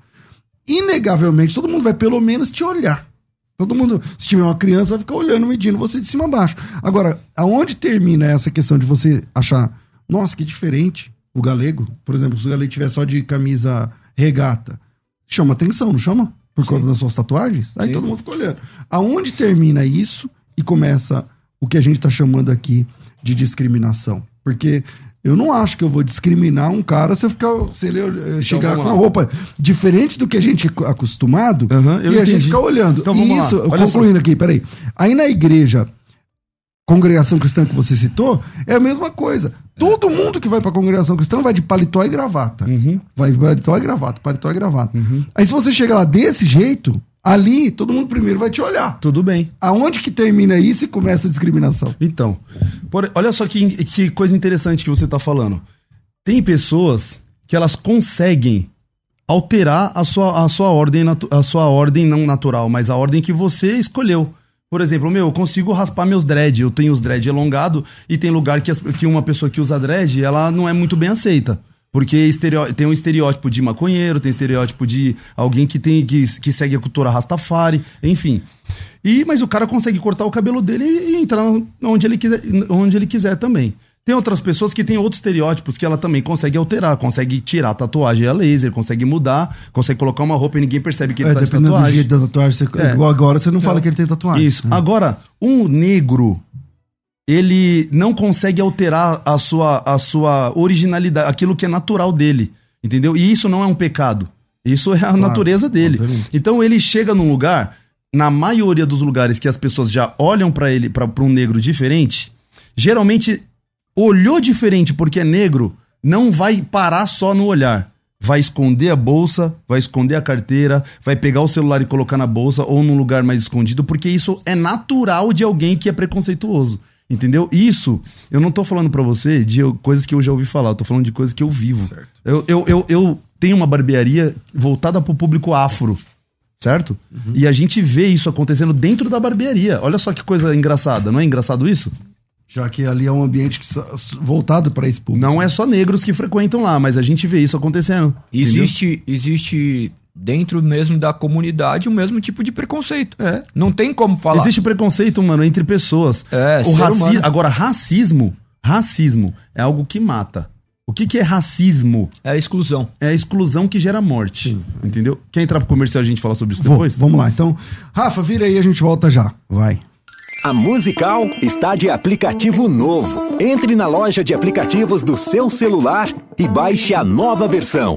inegavelmente todo mundo vai pelo menos te olhar. Todo mundo, se tiver uma criança, vai ficar olhando, medindo você de cima a baixo. Agora, aonde termina essa questão de você achar, nossa, que diferente o galego? Por exemplo, se o galego tiver só de camisa regata, chama atenção, não chama? por conta das suas tatuagens? Aí Sim. todo mundo fica olhando. Aonde termina isso e começa o que a gente tá chamando aqui de discriminação? Porque eu não acho que eu vou discriminar um cara se eu ficar, se ele eh, chegar vamos com lá. uma roupa diferente do que a gente é acostumado eu e a gente entendi. ficar olhando. Então vamos e lá. isso, Olha concluindo aqui, peraí. Aí na igreja, congregação cristã que você citou, é a mesma coisa. Todo mundo que vai pra congregação cristã vai de paletó e gravata. Uhum. Vai de paletó e gravata, paletó e gravata. Aí se você chega lá desse jeito, ali todo mundo primeiro vai te olhar. Tudo bem. Aonde que termina isso e começa a discriminação? Então, por- olha só que, que coisa interessante que você tá falando. Tem pessoas que elas conseguem alterar a sua, a sua ordem, a sua ordem não natural, mas a ordem que você escolheu. Por exemplo, meu, eu consigo raspar meus dread, eu tenho os dread elongado e tem lugar que, que uma pessoa que usa dread, ela não é muito bem aceita. Porque tem um estereótipo de maconheiro, tem estereótipo de alguém que tem que, que segue a cultura Rastafari, enfim. E mas o cara consegue cortar o cabelo dele e, entrar onde ele quiser, onde ele quiser também. Tem outras pessoas que têm outros estereótipos que ela também consegue alterar, consegue tirar a tatuagem a laser, consegue mudar, consegue colocar uma roupa e ninguém percebe que ele É, tá de dependendo do tatuagem. jeito da tatuagem, você, É. agora você não fala que ele tem tatuagem. Isso. É. Agora, um negro, ele não consegue alterar a sua, a sua originalidade, aquilo que é natural dele. Entendeu? E isso não é um pecado. Isso é a natureza dele. obviamente. Então ele chega num lugar, na maioria dos lugares que as pessoas já olham pra ele, pra um negro diferente, geralmente olhou diferente porque é negro, não vai parar só no olhar. Vai esconder a bolsa, vai esconder a carteira, vai pegar o celular e colocar na bolsa ou num lugar mais escondido, porque isso é natural de alguém que é preconceituoso. Entendeu? Isso, eu não tô falando pra você de coisas que eu já ouvi falar, eu tô falando de coisas que eu vivo. Eu, eu, eu, eu tenho uma barbearia voltada pro público afro, certo? E a gente vê isso acontecendo dentro da barbearia. Olha só que coisa engraçada, não é engraçado isso? Já que ali é um ambiente voltado para esse público. Não é só negros que frequentam lá, mas a gente vê isso acontecendo. entendeu? Existe, existe dentro mesmo da comunidade o mesmo tipo de preconceito. É. Não tem como falar. Existe preconceito, mano, entre pessoas. É, o ser raci... humano. Agora, racismo, racismo é algo que mata. O que, que é racismo? É a exclusão. É a exclusão que gera morte. Entendeu? Quer entrar pro comercial e a gente falar sobre isso Vou, depois? vamos lá. Então, Rafa, vira aí a gente volta já. Vai. A Musical está de aplicativo novo. Entre na loja de aplicativos do seu celular e baixe a nova versão.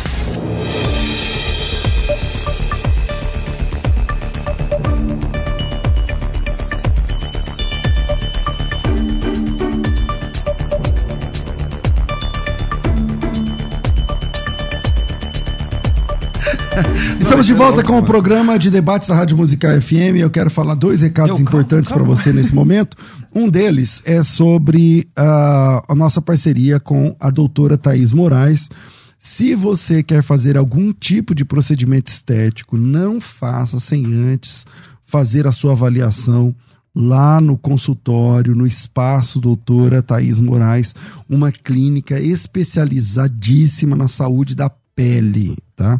Estamos de volta com o programa de debates da Rádio Musical FM. Eu quero falar dois recados Eu, importantes para você nesse momento. Um deles é sobre ah, a nossa parceria com a doutora Thaís Moraes. Se você quer fazer algum tipo de procedimento estético, não faça sem antes fazer a sua avaliação lá no consultório, no espaço doutora Thaís Moraes, uma clínica especializadíssima na saúde da pele, tá?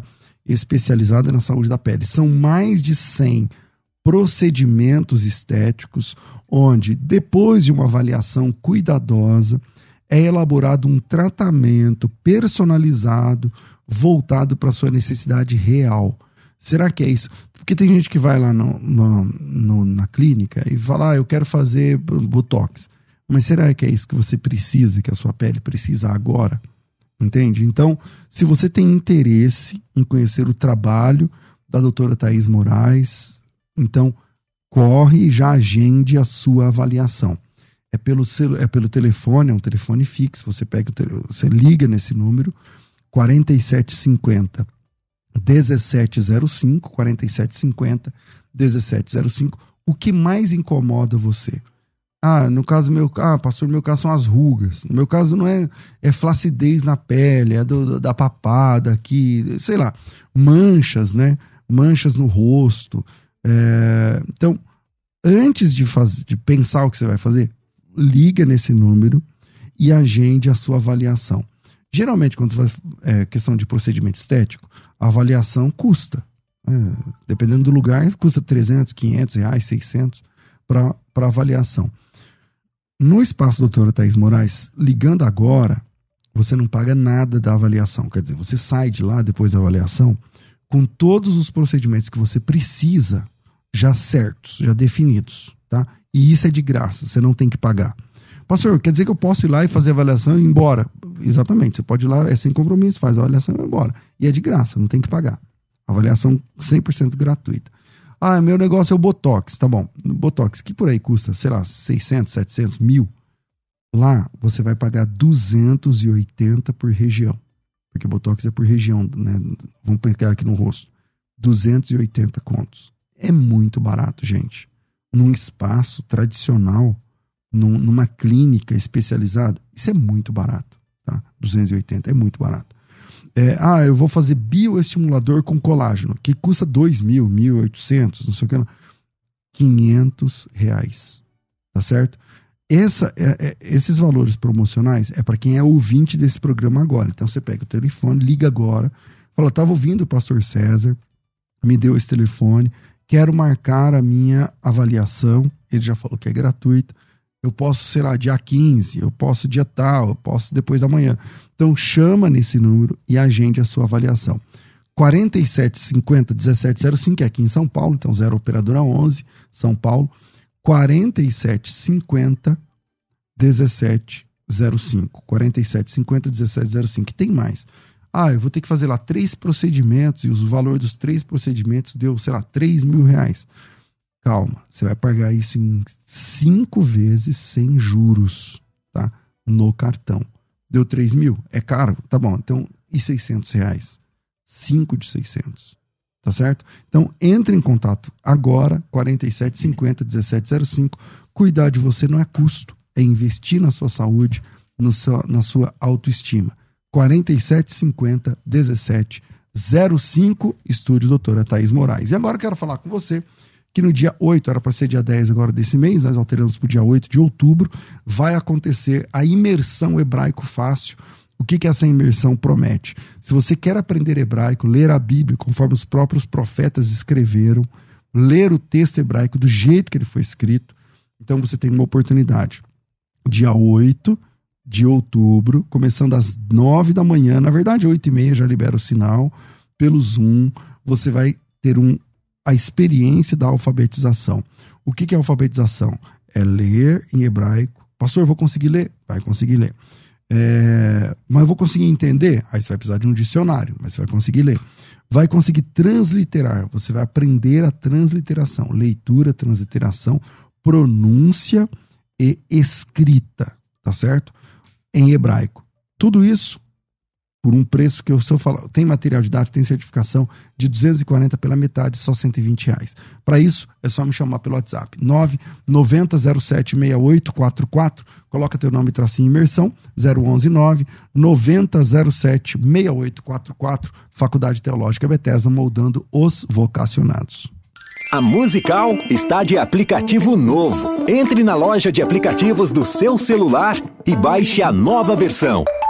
Especializada na saúde da pele. São mais de 100 procedimentos estéticos onde, depois de uma avaliação cuidadosa, é elaborado um tratamento personalizado voltado para sua necessidade real. Será que é isso? Porque tem gente que vai lá no, no- no- na clínica e fala, ah, eu quero fazer botox. Mas será que é isso que você precisa, que a sua pele precisa agora? Entende? Então, se você tem interesse em conhecer o trabalho da doutora Thaís Moraes, Então, corre e já agende a sua avaliação. É pelo, celu, é pelo telefone, é um telefone fixo. Você pega, você liga nesse número 4750 1705 4750 1705. O que mais incomoda você? Ah, no caso meu, ah, pastor, no meu caso são as rugas. No meu caso não é é flacidez na pele, é do, da papada aqui, sei lá, manchas, né? Manchas no rosto. É, então, antes de, fazer, de pensar o que você vai fazer, liga nesse número e agende a sua avaliação. Geralmente, quando faz é, questão de procedimento estético, a avaliação custa. É, dependendo do lugar, custa 300, 500 reais, 600 para avaliação. No espaço doutora Thais Moraes, ligando agora, você não paga nada da avaliação. Quer dizer, você sai de lá depois da avaliação com todos os procedimentos que você precisa já certos, já definidos, tá? E isso é de graça, você não tem que pagar. Pastor, quer dizer que eu posso ir lá e fazer a avaliação e ir embora? Exatamente, você pode ir lá, é sem compromisso, faz a avaliação e vai embora. E é de graça, não tem que pagar. Avaliação 100% gratuita. Ah, meu negócio é o Botox. Tá bom. Botox, que por aí custa, sei lá, 600, 700, mil. Lá você vai pagar 280 por região. Porque Botox é por região, né? Vamos pegar aqui no rosto. 280 contos. É muito barato, gente. Num espaço tradicional, num, numa clínica especializada, isso é muito barato, tá? 280 é muito barato. É, ah, eu vou fazer bioestimulador com colágeno, que custa 2 mil, 1.800, não sei o que. 500 reais. Tá certo? Essa, é, é, esses valores promocionais é para quem é ouvinte desse programa agora. Então você pega o telefone, liga agora, fala: estava ouvindo o pastor César, me deu esse telefone, quero marcar a minha avaliação. Ele já falou que é gratuito eu posso, sei lá, dia 15, eu posso dia tal, eu posso depois da manhã. Então chama nesse número e agende a sua avaliação. 4750 1705 é aqui em São Paulo, então 0 operadora 11, São Paulo. 4750 1705. 4750 1705. Tem mais. Ah, eu vou ter que fazer lá três procedimentos e o valor dos três procedimentos deu, sei lá, 3 mil reais. Calma, você vai pagar isso em cinco vezes sem juros, tá? No cartão. Deu 3 mil? É caro? Tá bom, então e 600 reais? 5 de 600, tá certo? Então entre em contato agora, 4750 1705. Cuidar de você não é custo, é investir na sua saúde, no seu, na sua autoestima. 4750 1705, estúdio doutora Thaís Moraes. E agora eu quero falar com você que no dia 8, era para ser dia 10 agora desse mês, nós alteramos para o dia 8 de outubro, vai acontecer a imersão hebraico fácil. O que, que essa imersão promete? Se você quer aprender hebraico, ler a Bíblia conforme os próprios profetas escreveram, ler o texto hebraico do jeito que ele foi escrito, então você tem uma oportunidade. Dia 8 de outubro, começando às 9 da manhã, na verdade, 8 e meia já libera o sinal, pelo Zoom, você vai ter um a experiência da alfabetização. O que, que é alfabetização? É ler em hebraico. Pastor, eu vou conseguir ler? Vai conseguir ler. É, mas eu vou conseguir entender? Aí você vai precisar de um dicionário, mas você vai conseguir ler. Vai conseguir transliterar, você vai aprender a transliteração, leitura, transliteração, pronúncia e escrita, tá certo? Em hebraico. Tudo isso por um preço que eu só falo, tem material didático, tem certificação de 240 pela metade, só 120 reais. Para isso, é só me chamar pelo WhatsApp, 990076844, coloca teu nome e tracinho imersão, 0119 90076844, Faculdade Teológica Bethesda, moldando os vocacionados. A Musical está de aplicativo novo. Entre na loja de aplicativos do seu celular e baixe a nova versão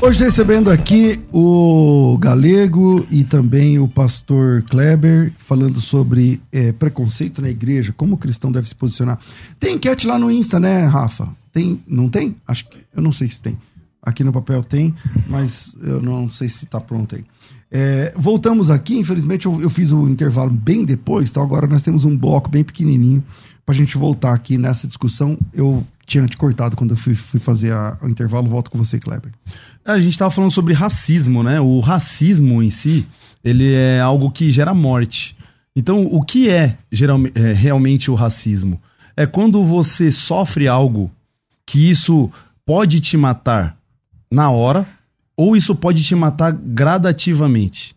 Hoje recebendo aqui o Galego e também o pastor Kleber falando sobre é, preconceito na igreja, como o cristão deve se posicionar. Tem enquete lá no Insta, né, Rafa? Tem? Não tem? Acho que eu não sei se tem. Aqui no papel tem, mas eu não sei se está pronto aí. É, voltamos aqui, infelizmente eu, eu, fiz o intervalo bem depois, então agora nós temos um bloco bem pequenininho para a gente voltar aqui nessa discussão. Eu tinha te cortado quando eu fui, fui fazer a, o intervalo, volto com você, Kleber. A gente estava falando sobre racismo, né? O racismo em si, ele é algo que gera morte. Então, o que é, geralmente, é realmente o racismo? É quando você sofre algo que isso pode te matar na hora, ou isso pode te matar gradativamente.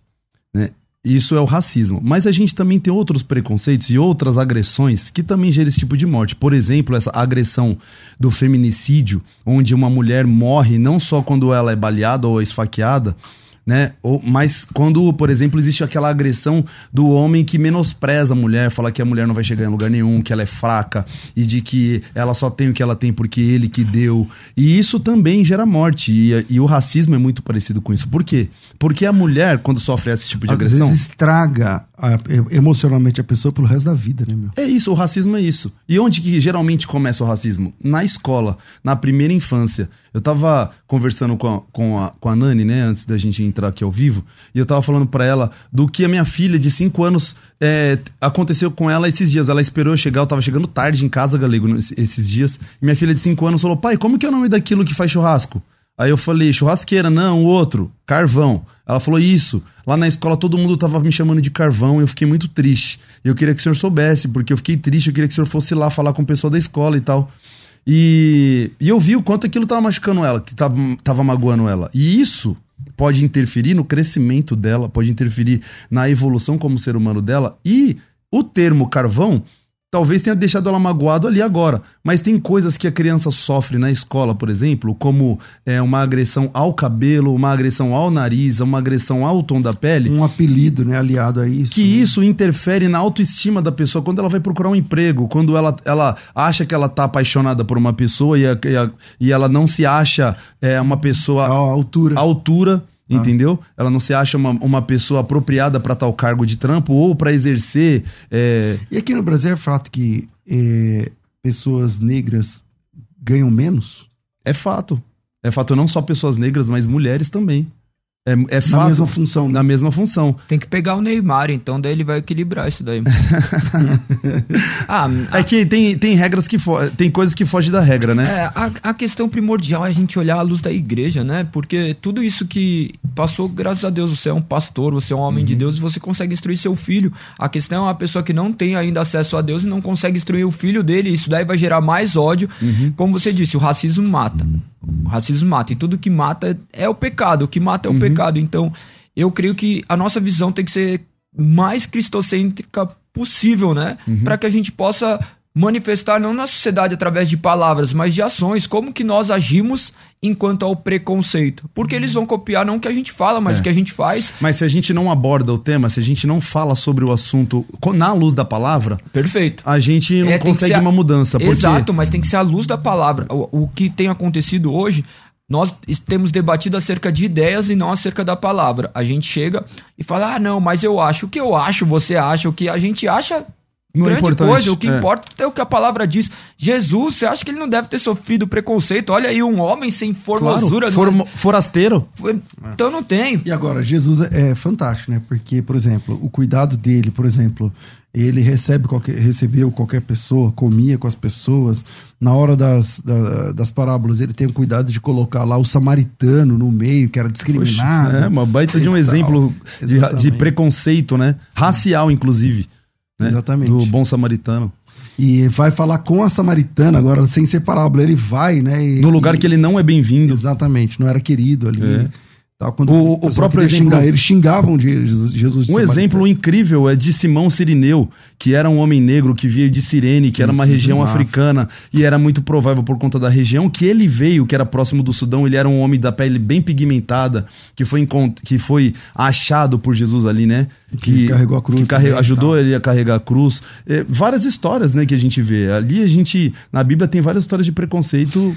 Né? Isso é o racismo. Mas a gente também tem outros preconceitos e outras agressões que também geram esse tipo de morte. Por exemplo, essa agressão do feminicídio, onde uma mulher morre não só quando ela é baleada ou esfaqueada, né? Ou, mas quando, por exemplo, existe aquela agressão do homem que menospreza a mulher, fala que a mulher não vai chegar em lugar nenhum, que ela é fraca e de que ela só tem o que ela tem porque ele que deu. E isso também gera morte. E, e o racismo é muito parecido com isso. Por quê? Porque a mulher, quando sofre esse tipo de Às agressão. Vezes estraga a, emocionalmente a pessoa pelo resto da vida, né, meu? É isso, o racismo é isso. E onde que geralmente começa o racismo? Na escola, na primeira infância. Eu tava conversando com a, com a, com a Nani, né, antes da gente entrar aqui ao vivo, e eu tava falando para ela do que a minha filha de 5 anos é, aconteceu com ela esses dias. Ela esperou eu chegar, eu tava chegando tarde em casa, galego, esses dias, e minha filha de 5 anos falou: pai, como que é o nome daquilo que faz churrasco? Aí eu falei, churrasqueira, não, o outro, carvão. Ela falou, isso. Lá na escola todo mundo tava me chamando de carvão e eu fiquei muito triste. Eu queria que o senhor soubesse, porque eu fiquei triste, eu queria que o senhor fosse lá falar com o pessoal da escola e tal. E, e eu vi o quanto aquilo tava machucando ela, que tava, tava magoando ela. E isso pode interferir no crescimento dela, pode interferir na evolução como ser humano dela. E o termo carvão talvez tenha deixado ela magoado ali agora. Mas tem coisas que a criança sofre na escola, por exemplo, como é, uma agressão ao cabelo, uma agressão ao nariz, uma agressão ao tom da pele. Um apelido, né, aliado a isso. Que né? isso interfere na autoestima da pessoa quando ela vai procurar um emprego, quando ela, ela acha que ela tá apaixonada por uma pessoa e, a, e, a, e ela não se acha é, uma pessoa à altura. À altura. Entendeu? Ela não se acha uma, uma pessoa apropriada para tal cargo de trampo ou para exercer. É... E aqui no Brasil é fato que é, pessoas negras ganham menos? É fato. É fato não só pessoas negras, mas mulheres também. É, é fato, na mesma função. Na mesma função. Tem que pegar o Neymar, então daí ele vai equilibrar isso daí. (laughs) ah, é que tem, tem regras que tem coisas que fogem da regra, né? É, a, a questão primordial é a gente olhar a luz da igreja, né? Porque tudo isso que passou, graças a Deus, você é um pastor, você é um homem uhum. de Deus e você consegue instruir seu filho. A questão é uma pessoa que não tem ainda acesso a Deus e não consegue instruir o filho dele. Isso daí vai gerar mais ódio. Uhum. Como você disse, o racismo mata. O racismo mata. E tudo que mata é, é o pecado. O que mata é o uhum. pecado. Então, eu creio que a nossa visão tem que ser mais cristocêntrica possível, né? Uhum. Para que a gente possa manifestar não na sociedade através de palavras, mas de ações, como que nós agimos enquanto ao preconceito. Porque eles vão copiar não o que a gente fala, mas é. o que a gente faz. Mas se a gente não aborda o tema, se a gente não fala sobre o assunto na luz da palavra, perfeito. A gente não é, consegue uma mudança. Porque... Exato, mas tem que ser a luz da palavra. O, o que tem acontecido hoje, nós temos debatido acerca de ideias e não acerca da palavra. A gente chega e fala: ah, não, mas eu acho. O que eu acho, você acha. O que a gente acha não é grande é importante. coisa. O que é. importa é o que a palavra diz. Jesus, você acha que ele não deve ter sofrido preconceito? Olha aí, um homem sem formosura. Claro, for, forasteiro. Então não tem. E agora, Jesus é fantástico, né? Porque, por exemplo, o cuidado dele, por exemplo, ele recebe qualquer, recebeu qualquer pessoa, comia com as pessoas. Na hora das, das, das parábolas, ele tem o cuidado de colocar lá o samaritano no meio, que era discriminado. Poxa, é, uma baita de um exemplo de, de preconceito, né? Racial, inclusive. Né? Exatamente. Do bom samaritano. E vai falar com a samaritana agora, sem ser parábola. Ele vai, né? E, no lugar e, que ele não é bem-vindo. Exatamente, não era querido ali. É. Tá, quando o, o próprio exemplo, xingar, eles xingavam de Jesus. De um exemplo incrível é de Simão Sirineu, que era um homem negro que veio de Cirene, que era uma região africana, e era muito provável por conta da região que ele veio, que era próximo do Sudão. Ele era um homem da pele bem pigmentada, que foi, que foi achado por Jesus ali, né? Que, que carregou a cruz. Que carregou, ajudou ele a carregar a cruz. É, várias histórias, né, que a gente vê. Ali a gente, na Bíblia tem várias histórias de preconceito.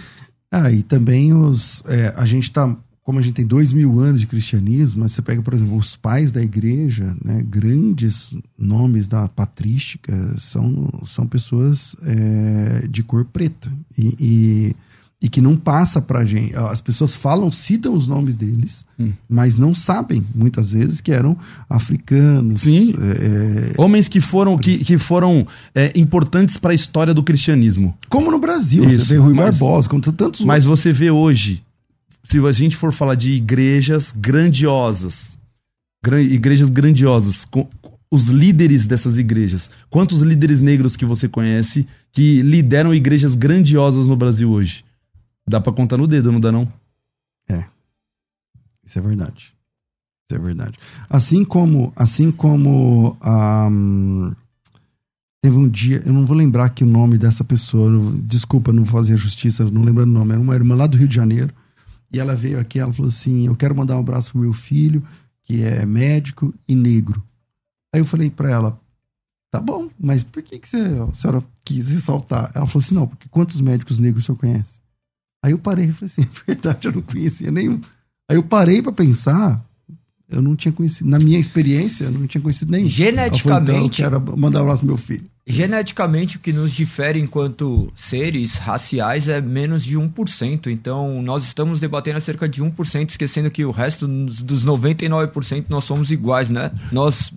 Ah, e também os. É, a gente tá como a gente tem dois mil anos de cristianismo, você pega, por exemplo, os pais da igreja, né, grandes nomes da patrística, são, são pessoas é, de cor preta. E, e, e, que não passa pra gente. As pessoas falam, citam os nomes deles, hum. mas não sabem, muitas vezes, que eram africanos. Sim. É, Homens que foram, que, que foram é, importantes para a história do cristianismo. Como no Brasil, Isso, você vê Rui mas, Barbosa, como tantos Mas outros. você vê hoje se a gente for falar de igrejas grandiosas, igrejas grandiosas, os líderes dessas igrejas, quantos líderes negros que você conhece que lideram igrejas grandiosas no Brasil hoje? Dá para contar no dedo, não dá não? É. Isso é verdade. Isso é verdade. Assim como, assim como um, teve um dia, eu não vou lembrar aqui o nome dessa pessoa, desculpa, não fazer justiça, não lembro o nome, era uma irmã lá do Rio de Janeiro, e ela veio aqui, ela falou assim: Eu quero mandar um abraço pro meu filho, que é médico e negro. Aí eu falei para ela: Tá bom, mas por que, que você, a senhora quis ressaltar? Ela falou assim: Não, porque quantos médicos negros o senhor conhece? Aí eu parei e falei assim: (laughs) É verdade, eu não conhecia nenhum. Aí eu parei para pensar, eu não tinha conhecido, na minha experiência, eu não tinha conhecido nenhum. Geneticamente. Falou, então, eu quero mandar um abraço pro meu filho. Geneticamente, o que nos difere enquanto seres raciais é menos de 1%. Então, nós estamos debatendo acerca de 1%, esquecendo que o resto dos 99% nós somos iguais, né? Nós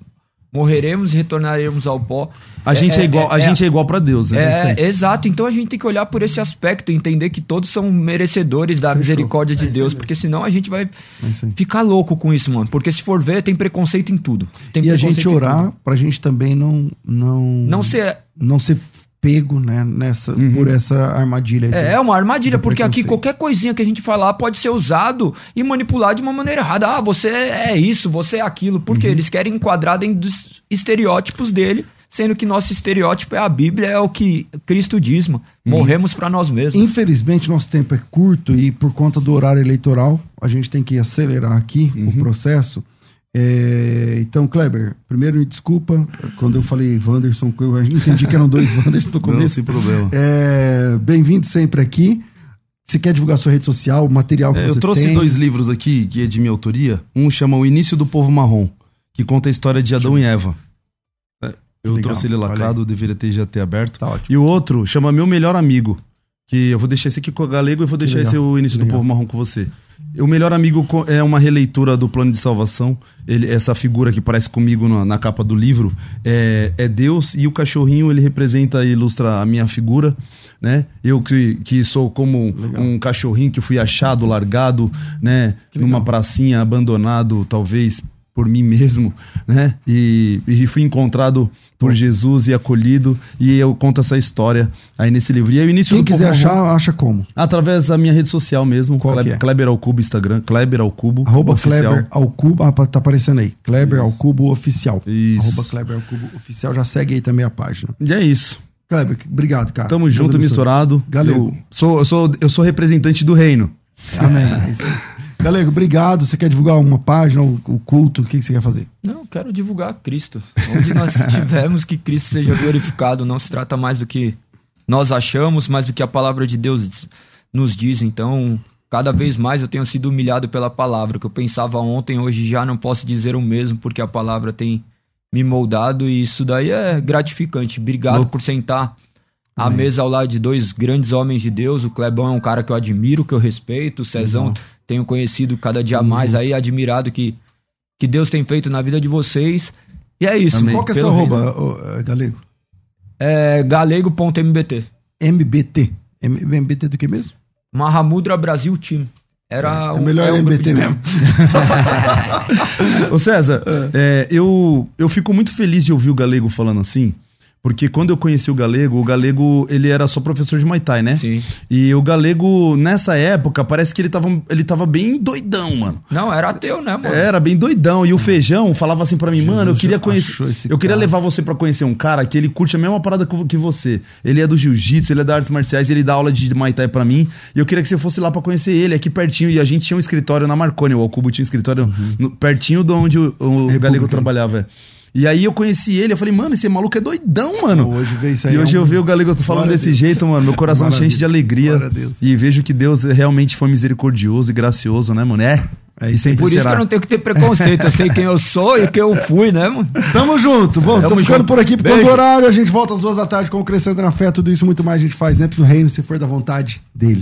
morreremos e retornaremos ao pó. A é, gente é, é igual, a é, gente é igual para Deus, né? É, exato. Então a gente tem que olhar por esse aspecto, entender que todos são merecedores da Fechou. misericórdia de é Deus, porque senão a gente vai é ficar louco com isso, mano. Porque se for ver, tem preconceito em tudo. Tem e a gente orar pra gente também não não não ser não ser pego né, nessa, uhum. por essa armadilha. É, é uma armadilha, porque aqui qualquer coisinha que a gente falar pode ser usado e manipulado de uma maneira errada. Ah, você é isso, você é aquilo, porque uhum. eles querem enquadrar dentro dos estereótipos dele sendo que nosso estereótipo é a Bíblia, é o que Cristo diz, mano. Morremos para nós mesmos. Infelizmente, nosso tempo é curto e por conta do horário eleitoral, a gente tem que acelerar aqui uhum. o processo. É, então, Kleber, primeiro me desculpa, quando eu falei Wanderson, eu entendi que eram dois (laughs) Wanderson no começo. Não, sem problema. É, Bem-vindo sempre aqui. Você quer divulgar sua rede social, o material que é, você tem? Eu trouxe tem? dois livros aqui, que é de minha autoria. Um chama O Início do Povo Marrom, que conta a história de Adão e Eva. É, eu Legal, trouxe ele lacrado, deveria ter já ter aberto. Tá e o outro chama Meu Melhor Amigo, que eu vou deixar esse aqui com o Galego e vou deixar esse o Início do Povo Marrom com você. O Melhor Amigo é uma releitura do Plano de Salvação. Ele, essa figura que parece comigo na, na, capa do livro é, é Deus e o cachorrinho ele representa e ilustra a minha figura, né? Eu que, que sou como Legal. um cachorrinho que fui achado, largado, né? Numa pracinha, abandonado, talvez por mim mesmo, né? E, e fui encontrado por Jesus e acolhido. E eu conto essa história aí nesse livro. E o início Quem quiser achar, acha como? Através da minha rede social mesmo. Qual Kleber, é? Kleber Alcubo, Instagram. Kleber Alcubo. Arroba oficial. Kleber Alcubo. Ah, tá aparecendo aí. Kleber isso. Alcubo Oficial. Isso. Arroba Kleber Alcubo Oficial. Já segue aí também a página. E é isso. Kleber, obrigado, cara. Tamo junto, misturado. Galera. Eu sou, eu, sou, eu sou representante do reino. Amém. (laughs) É isso aí. Galego, obrigado. Você quer divulgar uma página, o culto? O que você quer fazer? Não, quero divulgar Cristo. Onde nós (laughs) tivermos que Cristo seja glorificado, não se trata mais do que nós achamos, mas do que a palavra de Deus nos diz. Então, cada vez mais eu tenho sido humilhado pela palavra. O que eu pensava ontem, hoje já não posso dizer o mesmo, porque a palavra tem me moldado e isso daí é gratificante. Obrigado Louco. por sentar à mesa ao lado de dois grandes homens de Deus. O Clebão é um cara que eu admiro, que eu respeito. O Cezão tenho conhecido cada dia uhum. mais aí, admirado que, que Deus tem feito na vida de vocês. E é isso. Amém. Qual que é seu arroba, Galego? É galego.mbt. MBT. MBT do que mesmo? Mahamudra Brasil Team. Era é melhor é MBT mesmo. (laughs) Ô César, é. É, eu, eu fico muito feliz de ouvir o Galego falando assim, porque quando eu conheci o Galego, o Galego, ele era só professor de Muay Thai, né? Sim. E o Galego, nessa época, parece que ele tava, ele tava bem doidão, mano. Não, era ateu, né, mano? Era bem doidão. E o Feijão falava assim para mim, Jesus mano, eu queria conhecer... Eu queria levar você para conhecer um cara que ele curte a mesma parada que você. Ele é do jiu-jitsu, ele é das artes marciais, ele dá aula de Muay Thai pra mim. E eu queria que você fosse lá para conhecer ele, aqui pertinho. E a gente tinha um escritório na Marconi, o Alcubo tinha um escritório uhum. no, pertinho de onde o, o Galego trabalhava. E aí eu conheci ele, eu falei, mano, esse maluco é doidão, mano. Hoje veio isso aí. E hoje é um- eu vejo o Galego falando desse Deus. jeito, mano. Meu coração Glória a enche de alegria. Glória a Deus. E vejo que Deus realmente foi misericordioso e gracioso, né, mano? É. É e sempre Por isso será. que eu não tenho que ter preconceito. Eu sei quem eu sou e quem eu fui, né, mano? Tamo junto. Bom, tô Tamo ficando junto. por aqui por conta Beijo. do horário. A gente volta às duas da tarde com o Crescendo na Fé. Tudo isso e muito mais a gente faz dentro do reino, se for da vontade dele.